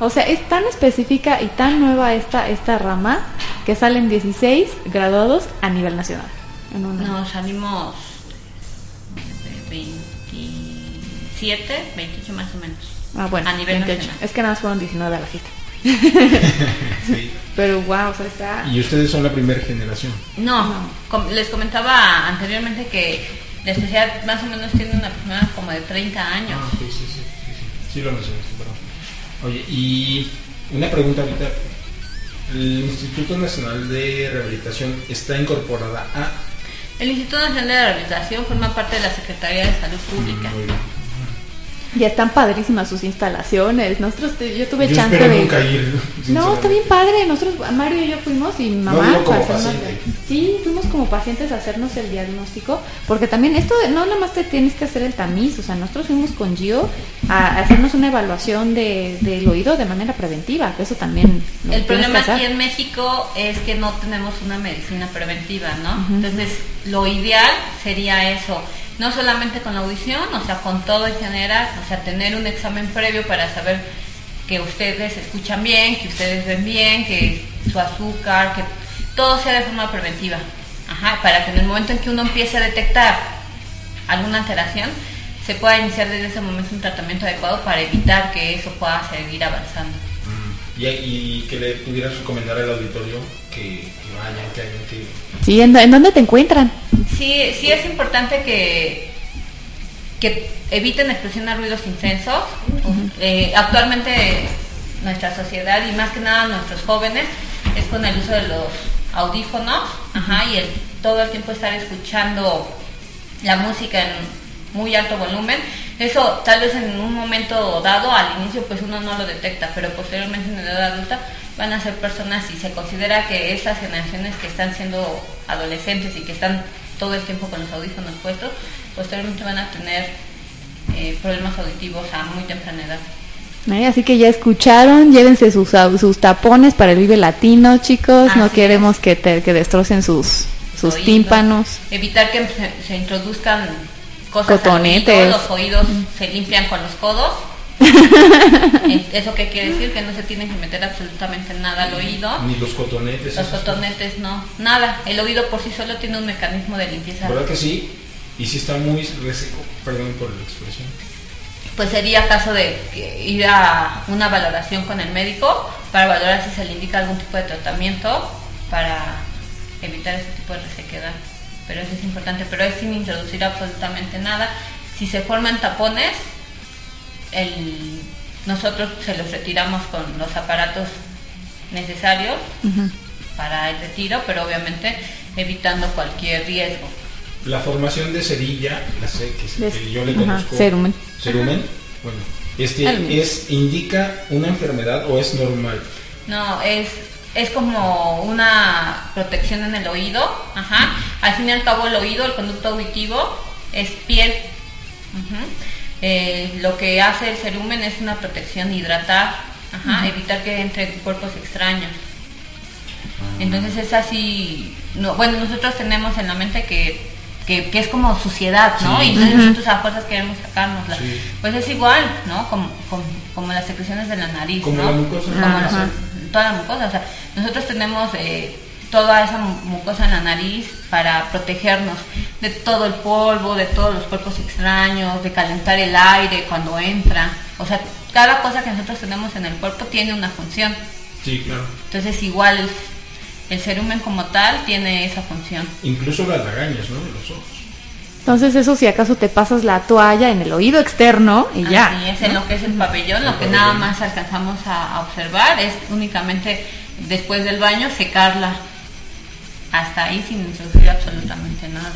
O sea, es tan específica y tan nueva esta, esta rama que salen 16 graduados a nivel nacional. En una. No, salimos de 27, 28 más o menos. ah, bueno, a nivel 28. nacional. Es que nada más fueron 19 a la fiesta. Sí. *laughs* Pero wow, o sea, está... Y ustedes son la primera generación. No, com- les comentaba anteriormente que la especialidad más o menos tiene una persona como de 30 años. Ah, sí, sí, sí, sí. Sí lo mencionaste, perdón. Oye, y una pregunta ahorita. El Instituto Nacional de Rehabilitación está incorporada a... El Instituto Nacional de Rehabilitación forma parte de la Secretaría de Salud Pública. Muy bien. Ya están padrísimas sus instalaciones. Nosotros, te- yo tuve Yo chance de... nunca ir. No, está bien padre. Nosotros, Mario y yo fuimos y mi No, mamá. como hacernos- paciente. sí, fuimos como pacientes a hacernos el diagnóstico. Porque también esto, de- no nada más te tienes que hacer el tamiz. O sea, nosotros fuimos con Gio a, hacernos una evaluación de, del oído de manera preventiva. Que eso también. El problema aquí en México es que no tenemos una medicina preventiva, ¿no? Entonces, lo ideal sería eso, no solamente con la audición, o sea, con todo en general, o sea, tener un examen previo para saber que ustedes escuchan bien, que ustedes ven bien, que su azúcar, que todo sea de forma preventiva. Ajá, para que en el momento en que uno empiece a detectar alguna alteración, se pueda iniciar desde ese momento un tratamiento adecuado para evitar que eso pueda seguir avanzando. Mm. Y, y que le pudieras recomendar al auditorio que, que vayan, que hagan, que... Sí, ¿en, en dónde te encuentran? Sí, sí es importante que, que eviten expresión a ruidos intensos. Eh, actualmente nuestra sociedad y más que nada nuestros jóvenes es con el uso de los audífonos ajá, y el, todo el tiempo estar escuchando la música en muy alto volumen. Eso tal vez en un momento dado, al inicio, pues uno no lo detecta, pero posteriormente en la edad adulta van a ser personas y se considera que esas generaciones que están siendo adolescentes y que están todo el tiempo con los audífonos puestos, posteriormente van a tener eh, problemas auditivos a muy temprana edad. Ay, Así que ya escucharon, llévense sus, tapones para el Vive Latino, chicos. no queremos que, te- que destrocen sus, sus tímpanos. Evitar que se, se introduzcan cosas Cotonetes. los oídos se limpian con los codos. *laughs* ¿Eso qué quiere decir? Que no se tienen que meter absolutamente nada al oído. Ni los cotonetes. Los cotonetes no, nada. El oído por sí solo tiene un mecanismo de limpieza. ¿Verdad que sí? Y si está muy reseco, perdón por la expresión. Pues sería caso de ir a una valoración con el médico para valorar si se le indica algún tipo de tratamiento para evitar ese tipo de resequedad. Pero eso es importante, pero es sin introducir absolutamente nada. Si se forman tapones, el- nosotros se los retiramos con los aparatos necesarios para el retiro, pero obviamente evitando cualquier riesgo. La formación de cerilla, la sé que, es- Des- que yo le conozco. cerumen. Cerumen, Bueno, este es indica una enfermedad o es normal. No, es, es como una protección en el oído. Ajá. Al fin y al cabo el oído, el conducto auditivo, es piel. Eh, lo que hace el cerumen es una protección, hidratar, ajá, evitar que entren cuerpos extraños. Entonces es así, no, bueno, nosotros tenemos en la mente que, que, que es como suciedad, ¿no? Sí. Y entonces nosotros a fuerzas queremos sacárnosla. Sí. Pues es igual, ¿no? Como, como, como las secreciones de la nariz, Como ¿no? la mucosa. Como. Toda la mucosa. O sea, nosotros tenemos eh, toda esa mu- mucosa en la nariz para protegernos de todo el polvo, de todos los cuerpos extraños, de calentar el aire cuando entra. O sea, cada cosa que nosotros tenemos en el cuerpo tiene una función. Sí, claro. Entonces, igual el, el cerumen como tal tiene esa función. Incluso las lagañas, ¿no? De los ojos. Entonces eso si acaso te pasas la toalla en el oído externo y ya. Así es, en lo que es el pabellón, lo que nada más alcanzamos a, a observar es únicamente después del baño secarla hasta ahí sin introducir absolutamente nada.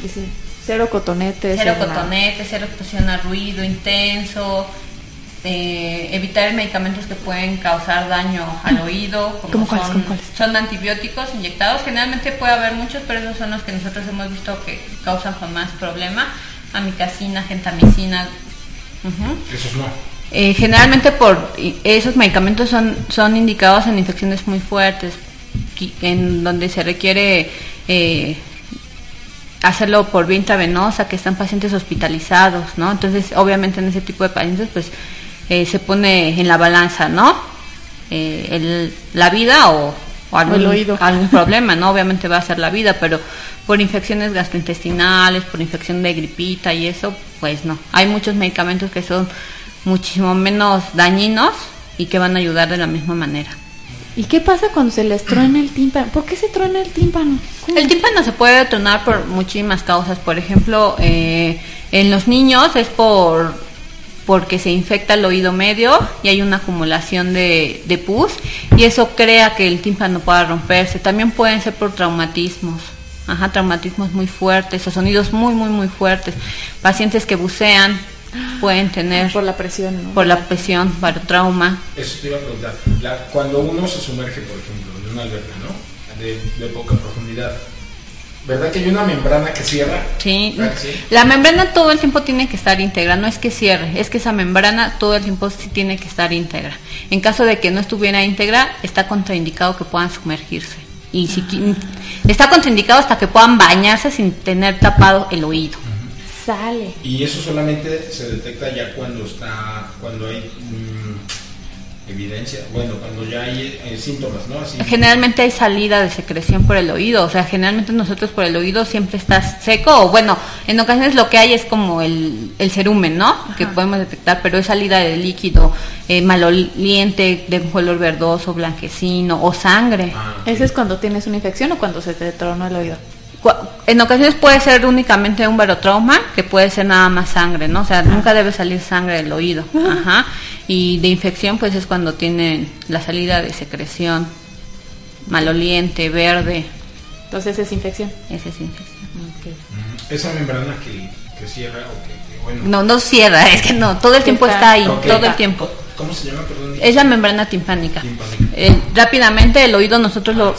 Dice, cero cotonetes. Cero cero nada. cotonete, cero exposición a ruido intenso, eh, evitar medicamentos que pueden causar daño al oído, como ¿Cómo cuáles, son, antibióticos inyectados. Generalmente puede haber muchos, pero esos son los que nosotros hemos visto que causan con más problema. Amicacina, gentamicina. ujú. Esos no. Eh, generalmente por esos medicamentos son, son indicados en infecciones muy fuertes, en donde se requiere eh, hacerlo por vía intravenosa, que están pacientes hospitalizados, ¿no? Entonces, obviamente en ese tipo de pacientes, pues eh, se pone en la balanza, ¿no? Eh, el- la vida o, o algún, el oído. algún problema, ¿no? Obviamente va a ser la vida, pero por infecciones gastrointestinales, por infección de gripita y eso, pues no. Hay muchos medicamentos que son muchísimo menos dañinos y que van a ayudar de la misma manera. ¿Y qué pasa cuando se les truena el tímpano? ¿Por qué se truena el tímpano? ¿Cómo? El tímpano se puede tronar por muchísimas causas. Por ejemplo, eh, en los niños es por porque se infecta el oído medio y hay una acumulación de, de pus y eso crea que el tímpano pueda romperse. También pueden ser por traumatismos. Ajá, traumatismos muy fuertes o sonidos muy, muy, muy fuertes. Pacientes que bucean pueden tener Por la presión, ¿no? por la presión, barotrauma. Eso te iba a preguntar. La- cuando uno se sumerge, por ejemplo, en una alberca, ¿no? De, de poca profundidad. ¿Verdad que hay una membrana que cierra? Sí. La membrana todo el tiempo tiene que estar íntegra, no es que cierre, es que esa membrana todo el tiempo sí tiene que estar íntegra. En caso de que no estuviera íntegra, está contraindicado que puedan sumergirse. Y si qui- está contraindicado hasta que puedan bañarse sin tener tapado el oído. Sale. Y eso solamente se detecta ya cuando está, cuando hay evidencia, bueno, cuando ya hay eh, síntomas, ¿no? Así. Generalmente hay salida de secreción por el oído, o sea, generalmente nosotros por el oído siempre está seco, o bueno, en ocasiones lo que hay es como el, el cerumen, ¿no? Que podemos detectar, pero es salida de líquido eh, maloliente, de un color verdoso, blanquecino, o sangre. Ah. ¿Ese es cuando tienes una infección o cuando se te tronó el oído? En ocasiones puede ser únicamente un barotrauma, que puede ser nada más sangre, ¿no? O sea, nunca debe salir sangre del oído. Ajá. Y de infección, pues es cuando tienen la salida de secreción maloliente, verde. Entonces es infección. Esa es infección. Mm, Esa membrana que, que cierra o que, que, bueno. No, no cierra, es que no, todo el tiempo está ahí, todo el tiempo. ¿Cómo se llama? Perdón. Es la membrana timpánica. Timpánica. Eh, rápidamente, el oído nosotros lo,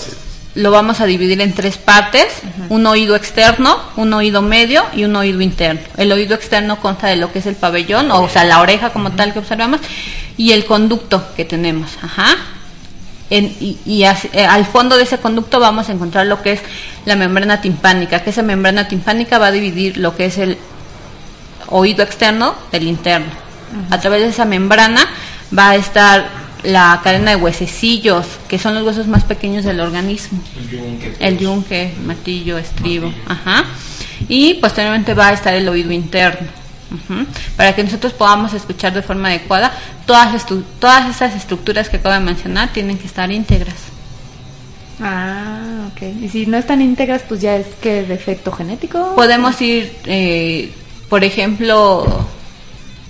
lo vamos a dividir en tres partes: un oído externo, un oído medio y un oído interno. El oído externo consta de lo que es el pabellón, o, sea, la oreja como tal que observamos, y el conducto que tenemos. Ajá. En- y y as- eh, al fondo de ese conducto vamos a encontrar lo que es la membrana timpánica, que esa membrana timpánica va a dividir lo que es el oído externo del interno. A través de esa membrana va a estar la cadena de huesecillos, que son los huesos más pequeños del organismo. El yunque. El yunque, martillo, estribo, ajá. Y posteriormente va a estar el oído interno. ujú, Para que nosotros podamos escuchar de forma adecuada, todas, estu- todas esas estructuras que acabo de mencionar tienen que estar íntegras. Ah, ok. Y si no están íntegras, pues ya es que defecto genético. Podemos ir, eh, por ejemplo,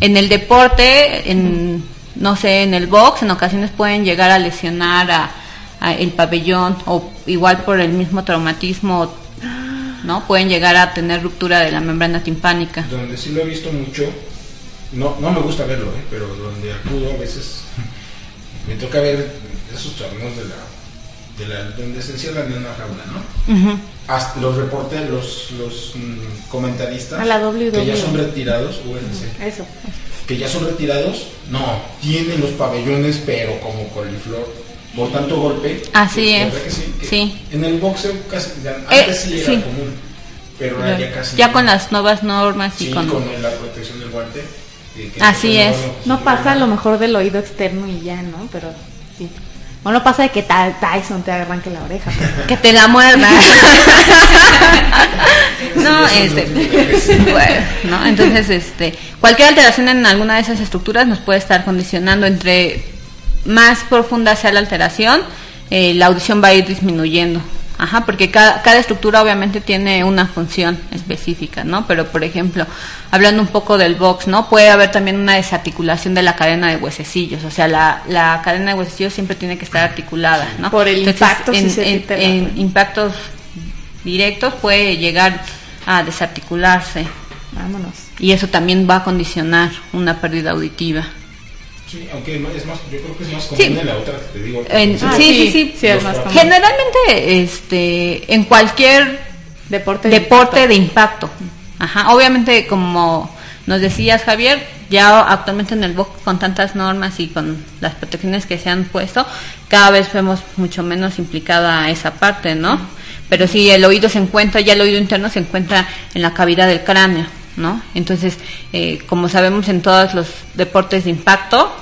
en el deporte, en, no sé, en el box, en ocasiones pueden llegar a lesionar a, el pabellón o igual por el mismo traumatismo, ¿no? Pueden llegar a tener ruptura de la membrana timpánica. Donde sí lo he visto mucho, no, no me gusta verlo, ¿eh? pero donde acudo a veces me toca ver esos torneos de la, de la donde se encierran en una jaula, ¿no? Ujú. Hasta los reporteros, los, los mm, comentaristas A la WWE. que ya son retirados, UFC, Eso. que ya son retirados, no, tienen los pabellones pero como coliflor, por tanto golpe. Así ¿verdad es, que sí? Que sí. En el boxeo casi, ya- Eh, antes sí era sí. común, pero ahora ya casi Ya no. con las nuevas normas y con... con la protección del guante. eh, Así es. no, sí, pasa a lo mejor del oído externo y ya, ¿no? Pero sí. O no pasa de que Ty- Tyson te arranque la oreja. pero- *laughs* que te la muerda. *laughs* no, este, *laughs* bueno, ¿no? Entonces, este, cualquier alteración en alguna de esas estructuras nos puede estar condicionando entre más profunda sea la alteración, eh, la audición va a ir disminuyendo. Ajá, porque cada, cada estructura obviamente tiene una función específica, ¿no? Pero, por ejemplo, hablando un poco del box, ¿no? Puede haber también una desarticulación de la cadena de huesecillos, o sea, la, la cadena de huesecillos siempre tiene que estar articulada, ¿no? Por el impacto, en, se en- en impactos directos puede llegar a desarticularse Vámonos. y eso también va a condicionar una pérdida auditiva. Sí, aunque no- es más, yo creo que es más común Sí. en la otra que te digo. En- Sí, Ah, sí, sí, sí, sí, sí, es más común. Generalmente, este, en cualquier Deporte. de deporte impacto. de impacto. Ajá, obviamente como nos decías Javier, ya actualmente en el box con tantas normas y con las protecciones que se han puesto, cada vez vemos mucho menos implicada esa parte, ¿no? Pero sí, el oído se encuentra, ya el oído interno se encuentra en la cavidad del cráneo, ¿no? Entonces, eh, como sabemos en todos los deportes de impacto,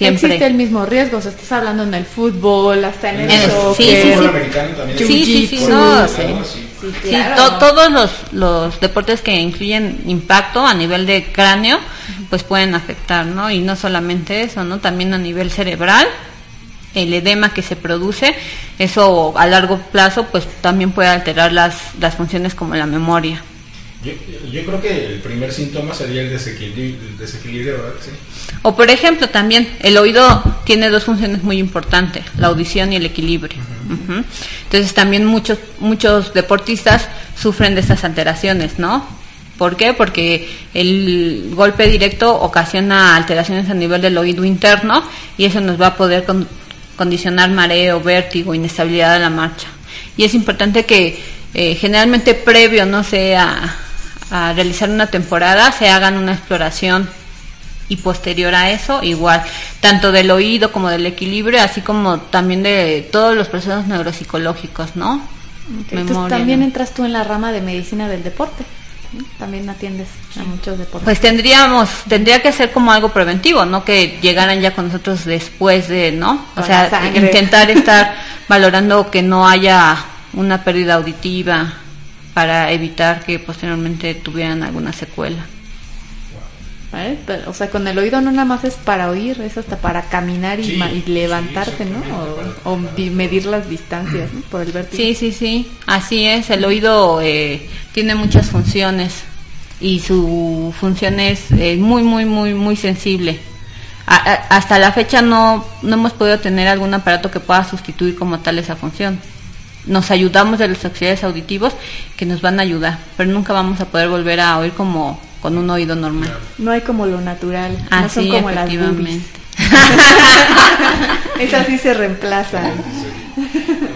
siempre... Existe el mismo riesgo, o sea, estás hablando en el fútbol, hasta en el, En el- soccer. sí, sí, fútbol sí. americano también. Sí, sí, sí, no, sí. así. Sí, Sí, claro. to- todos los, los deportes que incluyen impacto a nivel de cráneo, pues pueden afectar, ¿no? Y no solamente eso, ¿no? También a nivel cerebral, el edema que se produce, eso a largo plazo, pues también puede alterar las, las funciones como la memoria. Yo, yo creo que el primer síntoma sería el desequilibrio, el desequilibrio ¿verdad? Sí. O por ejemplo, también el oído tiene dos funciones muy importantes, la audición y el equilibrio. Entonces también muchos muchos deportistas sufren de estas alteraciones, ¿no? ¿Por qué? Porque el golpe directo ocasiona alteraciones a nivel del oído interno y eso nos va a poder con- condicionar mareo, vértigo, inestabilidad de la marcha. Y es importante que eh, generalmente previo, no sé, a, a realizar una temporada, se hagan una exploración y posterior a eso igual tanto del oído como del equilibrio así como también de todos los procesos neuropsicológicos no Entonces también entras tú en la rama de medicina del deporte. También atiendes a muchos deportes. pues tendríamos tendría que ser como algo preventivo no que llegaran ya con nosotros después de no o Con sea intentar estar valorando que no haya una pérdida auditiva para evitar que posteriormente tuvieran alguna secuela ¿Vale? Pero, o sea, con el oído no nada más es para oír, es hasta para caminar y, Sí, ma- y sí, levantarte, ¿no? O, o di- medir las distancias, ¿no? Por el vértigo. Sí, sí, sí, así es. El oído eh, tiene muchas funciones y su función es eh, muy, muy, muy, muy sensible. A- a- hasta la fecha no, no hemos podido tener algún aparato que pueda sustituir como tal esa función. Nos ayudamos de los auxiliares auditivos que nos van a ayudar, pero nunca vamos a poder volver a oír como con un oído normal. No hay como lo natural, no Así, son como las efectivamente. *laughs* Esas sí se reemplazan.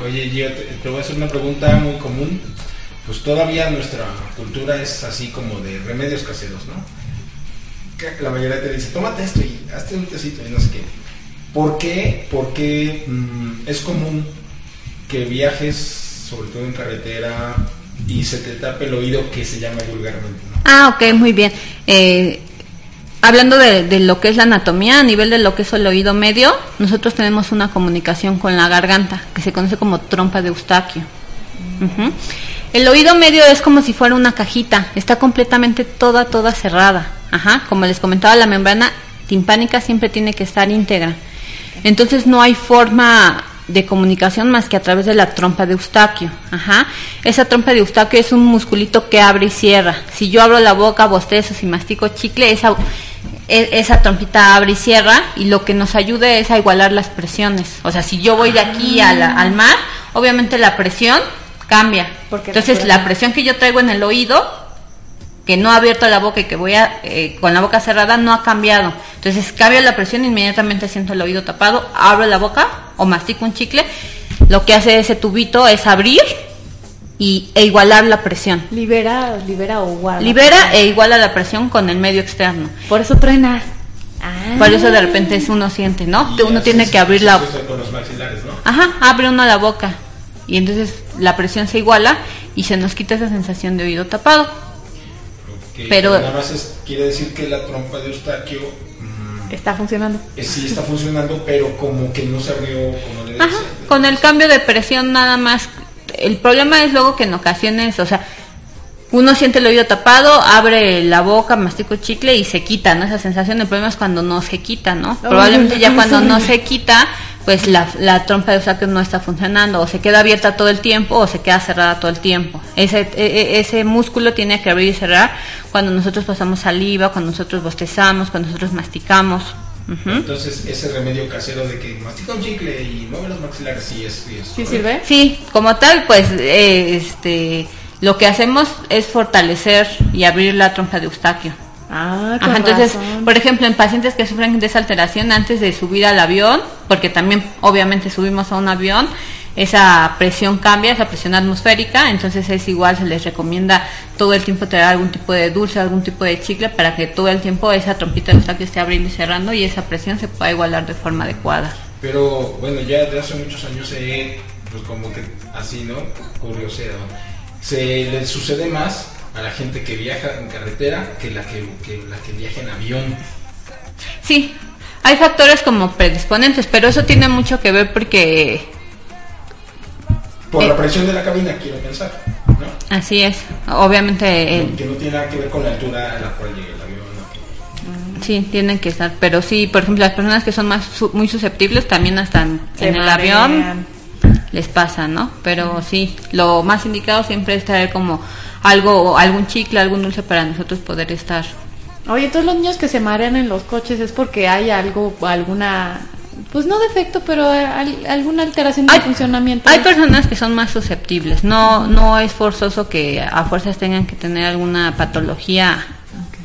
Oye, yo te, te voy a hacer una pregunta muy común. Pues todavía nuestra cultura es así como de remedios caseros, ¿no? Que La mayoría te dice, tómate esto y hazte un tecito y no sé qué. ¿Por qué? Porque mm, es común que viajes, sobre todo en carretera, y se te tape el oído que se llama vulgarmente, ¿no? Ah, ok, muy bien. Eh, hablando de, lo que es la anatomía, a nivel de lo que es el oído medio, nosotros tenemos una comunicación con la garganta, que se conoce como trompa de Eustaquio. El oído medio es como si fuera una cajita, está completamente toda, toda cerrada. Ajá, como les comentaba, la membrana timpánica siempre tiene que estar íntegra. Entonces no hay forma de comunicación más que a través de la trompa de Eustaquio. Ajá. Esa trompa de Eustaquio es un musculito que abre y cierra. Si yo abro la boca, bostezo, si mastico chicle, esa, e- esa trompita abre y cierra y lo que nos ayuda es a igualar las presiones. O sea, si yo voy de aquí a la- al mar, obviamente la presión cambia. Porque Entonces la presión que yo traigo en el oído que no ha abierto la boca y que voy a, eh, con la boca cerrada no ha cambiado. Entonces cambio la presión, inmediatamente siento el oído tapado, abro la boca o mastico un chicle. Lo que hace ese tubito es abrir y, e igualar la presión. Libera, libera o guarda. Libera e iguala la presión con el medio externo. Por eso truena. Ah. Por eso de repente es uno siente, ¿no? Uno tiene que abrir la... Eso con los maxilares, ¿no? Ajá, abre uno la boca. Y entonces la presión se iguala y se nos quita esa sensación de oído tapado. Que Pero- nada más es- quiere decir que la trompa de Eustaquio mm, Está funcionando. eh, sí está funcionando, pero como que no se abrió como debe Ajá, con el cambio de presión nada más. El problema es luego que en ocasiones, o sea, uno siente el oído tapado, abre la boca, mastica chicle y se quita, ¿no? Esa sensación. El problema es cuando no se quita, ¿no? Probablemente ya cuando no se quita, pues la, la trompa de Eustaquio no está funcionando, o se queda abierta todo el tiempo, o se queda cerrada todo el tiempo. Ese, e- e- ese músculo tiene que abrir y cerrar cuando nosotros pasamos saliva, cuando nosotros bostezamos, cuando nosotros masticamos. Entonces, ese remedio casero de que mastica un chicle y mueve los maxilares, sí es. Sí, es ¿Sí correcto. sirve? Sí, como tal, pues eh, este, lo que hacemos es fortalecer y abrir la trompa de Eustaquio. Ah, con Ajá, entonces, razón. por ejemplo, en pacientes que sufren de esa alteración antes de subir al avión, porque también obviamente subimos a un avión, esa presión cambia, esa presión atmosférica, entonces es igual, se les recomienda todo el tiempo traer algún tipo de dulce, algún tipo de chicle para que todo el tiempo esa trompita de Eustaquio esté abriendo y cerrando y esa presión se pueda igualar de forma adecuada. Pero bueno, ya de hace muchos años se, pues como que así, ¿no? Curiosidad. Se le sucede más a la gente que viaja en carretera que la que, que la que viaja en avión. Sí, hay factores como predisponentes, pero eso tiene mucho que ver porque Por Eh. la presión de la cabina, quiero pensar, ¿no? así es. Obviamente el- Que no tiene nada que ver con la altura a la cual llega el avión. ¿no? sí tienen que estar, pero sí, por ejemplo, las personas que son más su- muy susceptibles también hasta en, Se en el marean. avión les pasa, ¿no? Pero sí, lo más indicado siempre es traer como algo, algún chicle, algún dulce para nosotros poder estar. Oye, todos los niños que se marean en los coches es porque hay algo, alguna, pues no defecto, pero al- alguna alteración de Hay- funcionamiento. Hay personas que son más susceptibles, no, no es forzoso que a fuerzas tengan que tener alguna patología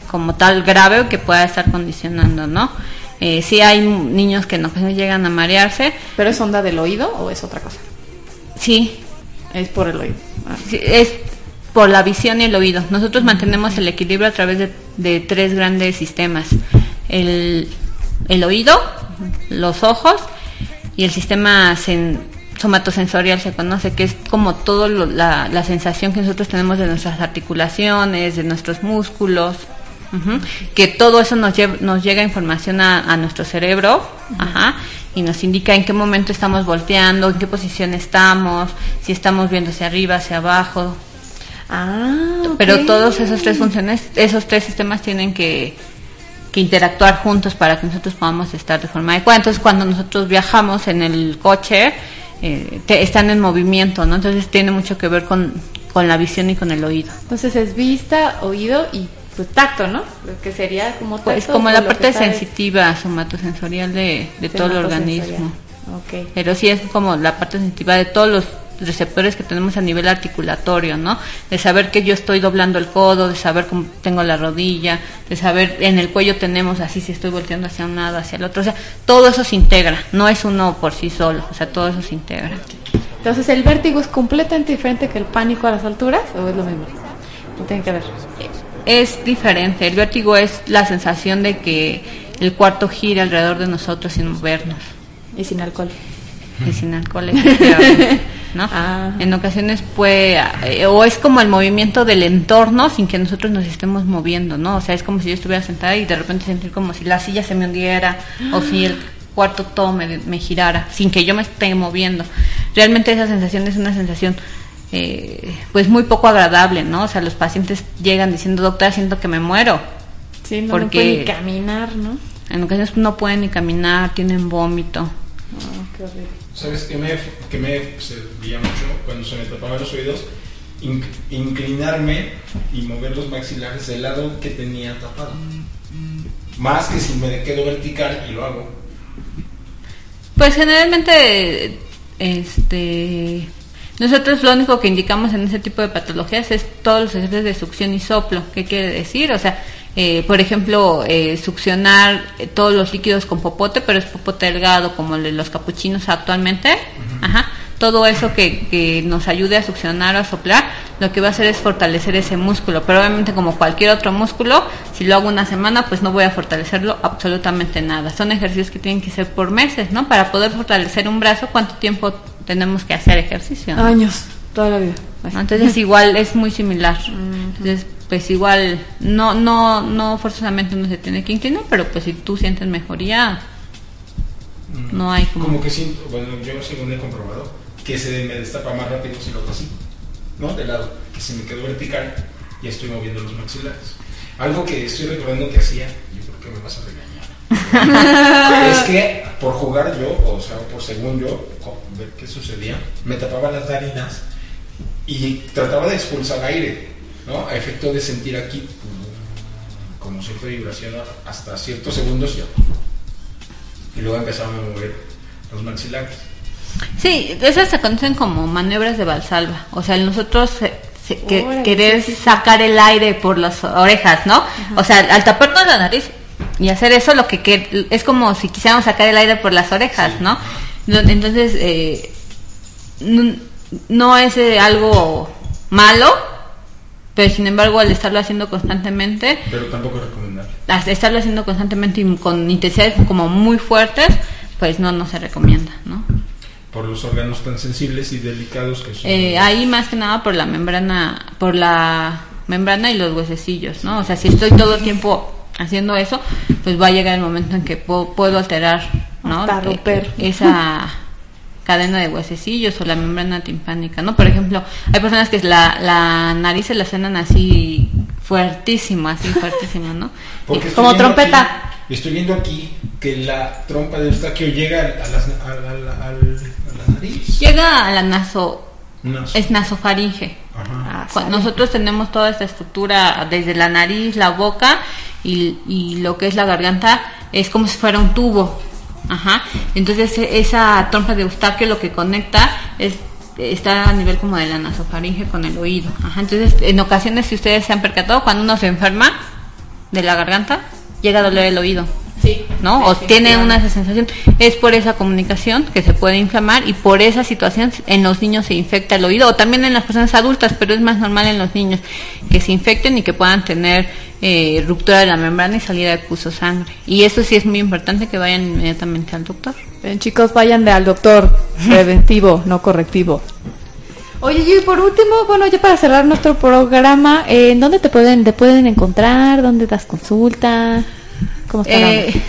como tal grave o que pueda estar condicionando, ¿no? Eh, sí hay niños que en ocasiones llegan a marearse, ¿Pero es onda del oído o es otra cosa? sí, Es por el oído. Ah. sí, es por la visión y el oído. Nosotros mantenemos el equilibrio a través de, de tres grandes sistemas. El, el oído, los ojos y el sistema sen- somatosensorial se conoce, que es como todo lo- la, la sensación que nosotros tenemos de nuestras articulaciones, de nuestros músculos. que todo eso nos, lle- nos llega información a, a nuestro cerebro ajá, y nos indica en qué momento estamos volteando, en qué posición estamos, si estamos viendo hacia arriba, hacia abajo, Ah, pero todos esos tres funciones, esos tres sistemas tienen que, que interactuar juntos para que nosotros podamos estar de forma adecuada. Entonces, cuando nosotros viajamos en el coche, eh, te- están en movimiento, ¿no? Entonces, tiene mucho que ver con, con la visión y con el oído. Entonces es vista, oído y pues tacto, ¿no? Lo que sería como tacto. Pues como la parte sensitiva, somatosensorial de, de todo el organismo. Ok. Pero sí es como la parte sensitiva de todos los receptores que tenemos a nivel articulatorio, ¿no? De saber que yo estoy doblando el codo, de saber cómo tengo la rodilla, de saber en el cuello tenemos así si estoy volteando hacia un lado, hacia el otro, o sea, todo eso se integra, no es uno por sí solo, o sea, todo eso se integra. Entonces, ¿el vértigo es completamente diferente que el pánico a las alturas o es lo mismo? No tiene que ver. Es diferente, el vértigo es la sensación de que el cuarto gira alrededor de nosotros sin movernos. Y sin alcohol. Y sin alcohol, efectivamente, *laughs* ¿no? En ocasiones puede, eh, o es como el movimiento del entorno sin que nosotros nos estemos moviendo, ¿no? O sea, es como si yo estuviera sentada y de repente sentir como si la silla se me hundiera o si el cuarto todo me, me girara sin que yo me esté moviendo. Realmente esa sensación es una sensación eh, pues muy poco agradable, ¿no? O sea, los pacientes llegan diciendo, doctora, siento que me muero. Sí, no, porque no pueden ni caminar, ¿no? en ocasiones no pueden ni caminar, tienen vómito. Oh, qué horrible. ¿Sabes qué me, qué me servía mucho cuando se me tapaban los oídos? In- inclinarme y mover los maxilares del lado que tenía tapado. Más que si me quedo vertical y lo hago. Pues generalmente, este, nosotros lo único que indicamos en ese tipo de patologías es todos los ejercicios de succión y soplo. ¿Qué quiere decir? O sea, eh, por ejemplo, eh, succionar eh, todos los líquidos con popote, pero es popote delgado como el de los capuchinos actualmente. Ajá. Todo eso que, que nos ayude a succionar o a soplar, lo que va a hacer es fortalecer ese músculo. Pero obviamente como cualquier otro músculo, si lo hago una semana, pues no voy a fortalecerlo absolutamente nada. Son ejercicios que tienen que ser por meses, ¿no? Para poder fortalecer un brazo, ¿cuánto tiempo tenemos que hacer ejercicio? ¿no? Años, toda la vida. Entonces igual es muy similar. Entonces, pues igual no no no forzosamente uno se tiene que inclinar, pero pues si tú sientes mejoría no hay como, Como que siento, bueno, yo según he comprobado, que se me destapa más rápido si lo hago así, ¿no? De lado, que si me quedo vertical y estoy moviendo los maxilares. Algo que estoy recordando que hacía, yo creo que me vas a regañar. *laughs* es que por jugar yo, o sea, por según yo, ver qué sucedía, me tapaba las narinas y trataba de expulsar aire, ¿no? A efecto de sentir aquí como cierta vibración hasta ciertos segundos y, y luego empezaba a mover los maxilares. Sí, esas se conocen como maniobras de valsalva. O sea, nosotros eh, se- que- Órale, querer sí, sí, sí. sacar el aire por las orejas, ¿no? O sea, al taparnos la nariz y hacer eso, lo que, que es como si quisiéramos sacar el aire por las orejas, ¿no? No- Entonces, eh, no, no es eh, algo malo, pero sin embargo, al estarlo haciendo constantemente, Pero tampoco recomendable. al estarlo haciendo constantemente y con intensidades como muy fuertes, pues no, no se recomienda, ¿no? Por los órganos tan sensibles y delicados que son. Eh, ahí más que nada por la membrana, por la membrana y los huesecillos, ¿no? O sea, si estoy todo el tiempo haciendo eso, pues va a llegar el momento en que puedo, puedo alterar, ¿no? Hasta Eh, romper. esa cadena de huesecillos o la membrana timpánica, ¿no? Por ejemplo, hay personas que la, la nariz se la suenan así fuertísimo, así fuertísimo, ¿no? *laughs* Porque como trompeta. aquí- estoy viendo aquí que la trompa de Eustaquio llega a, las- a la- a la- al- a la nariz. Llega a la naso, Naso. es nasofaringe. Ajá. Cu- Nosotros tenemos toda esta estructura desde la nariz, la boca y, y lo que es la garganta es como si fuera un tubo. Ajá. Entonces e- esa trompa de Eustaquio lo que conecta es está a nivel como de la nasofaringe con el oído. Ajá. Entonces en ocasiones si ustedes se han percatado cuando uno se enferma de la garganta llega a doler el oído. Sí. ¿no? O tiene una sensación, es por esa comunicación que se puede inflamar y por esa situación en los niños se infecta el oído o también en las personas adultas, pero es más normal en los niños que se infecten y que puedan tener eh, ruptura de la membrana y salida de puso sangre. Y eso sí es muy importante que vayan inmediatamente al doctor. Chicos, vayan de al doctor preventivo, no correctivo. Oye, y por último, bueno, ya para cerrar nuestro programa, eh, ¿en dónde te pueden te pueden encontrar? ¿Dónde das consulta? ¿Cómo está Eh?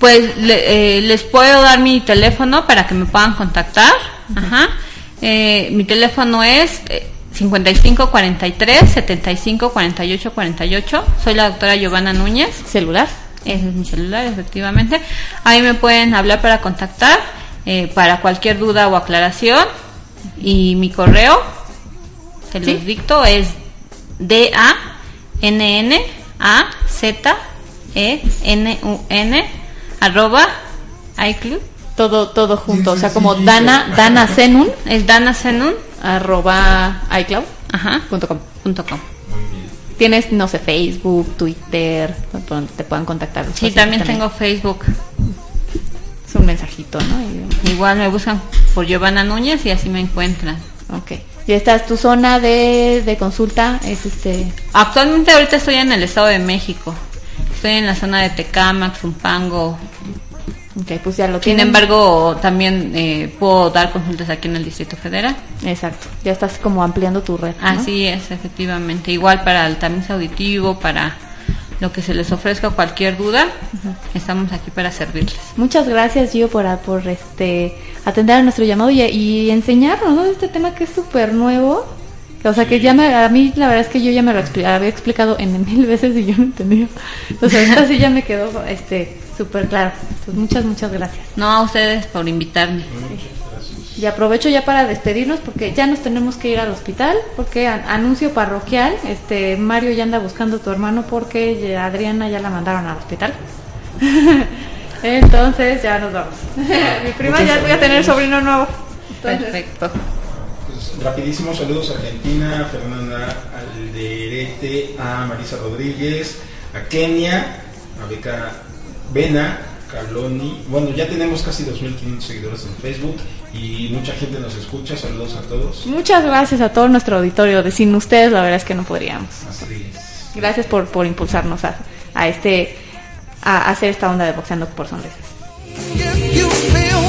Pues le- eh, les puedo dar mi teléfono para que me puedan contactar. Ajá. Eh, mi teléfono es eh, 55 43 75 48 48. Soy la doctora Giovanna Núñez. ¿Celular? Ese es mi celular, efectivamente. Ahí me pueden hablar para contactar, eh, para cualquier duda o aclaración. Y mi correo, se los dicto, es D A N N A Z E N U N arroba iClub Todo, todo junto, o sea, como Dana, Dana Zenun, Es Dana Zenun, arroba iCloud. ajá, Punto com. punto com. Tienes, no sé, Facebook, Twitter, donde te puedan contactar. Sí, también tengo Facebook. Es un mensajito, ¿no? Y- Igual me buscan por Giovanna Núñez y así me encuentran. ok. Y esta es tu zona de, de consulta, es este... Actualmente ahorita estoy en el Estado de México. Estoy en la zona de Tecámac, Zumpango. Ok, pues ya lo Sin tienen. embargo, también eh, puedo dar consultas aquí en el Distrito Federal. Exacto, ya estás como ampliando tu red. ¿no? Así es, efectivamente. Igual para el tamiz auditivo, para lo que se les ofrezca cualquier duda, estamos aquí para servirles. Muchas gracias, Gio, por, por este, atender a nuestro llamado y, y enseñarnos ¿no? este tema que es súper nuevo. O sea, que ya me, a mí la verdad es que yo ya me lo expli- había explicado en *laughs* mil veces y yo no entendía. Entonces, ahorita sí ya me quedó este súper claro. Entonces, muchas, muchas gracias. No a ustedes por invitarme. Y aprovecho ya para despedirnos porque ya nos tenemos que ir al hospital porque an- anuncio parroquial, este Mario ya anda buscando a tu hermano porque ya- Adriana ya la mandaron al hospital. *laughs* Entonces ya nos vamos. *laughs* Mi prima ya voy a tener sobrino nuevo. Entonces, Perfecto. Rapidísimos saludos a Argentina, a Fernanda Alderete, a Marisa Rodríguez, a Kenia, a Beca Vena, Carloni. Bueno, ya tenemos casi 2.500 seguidores en Facebook y mucha gente nos escucha. Saludos a todos. Muchas gracias a todo nuestro auditorio. De sin ustedes la verdad es que no podríamos. Así es. Gracias por, por impulsarnos a, a este a hacer esta onda de boxeando por sonrisas. If you feel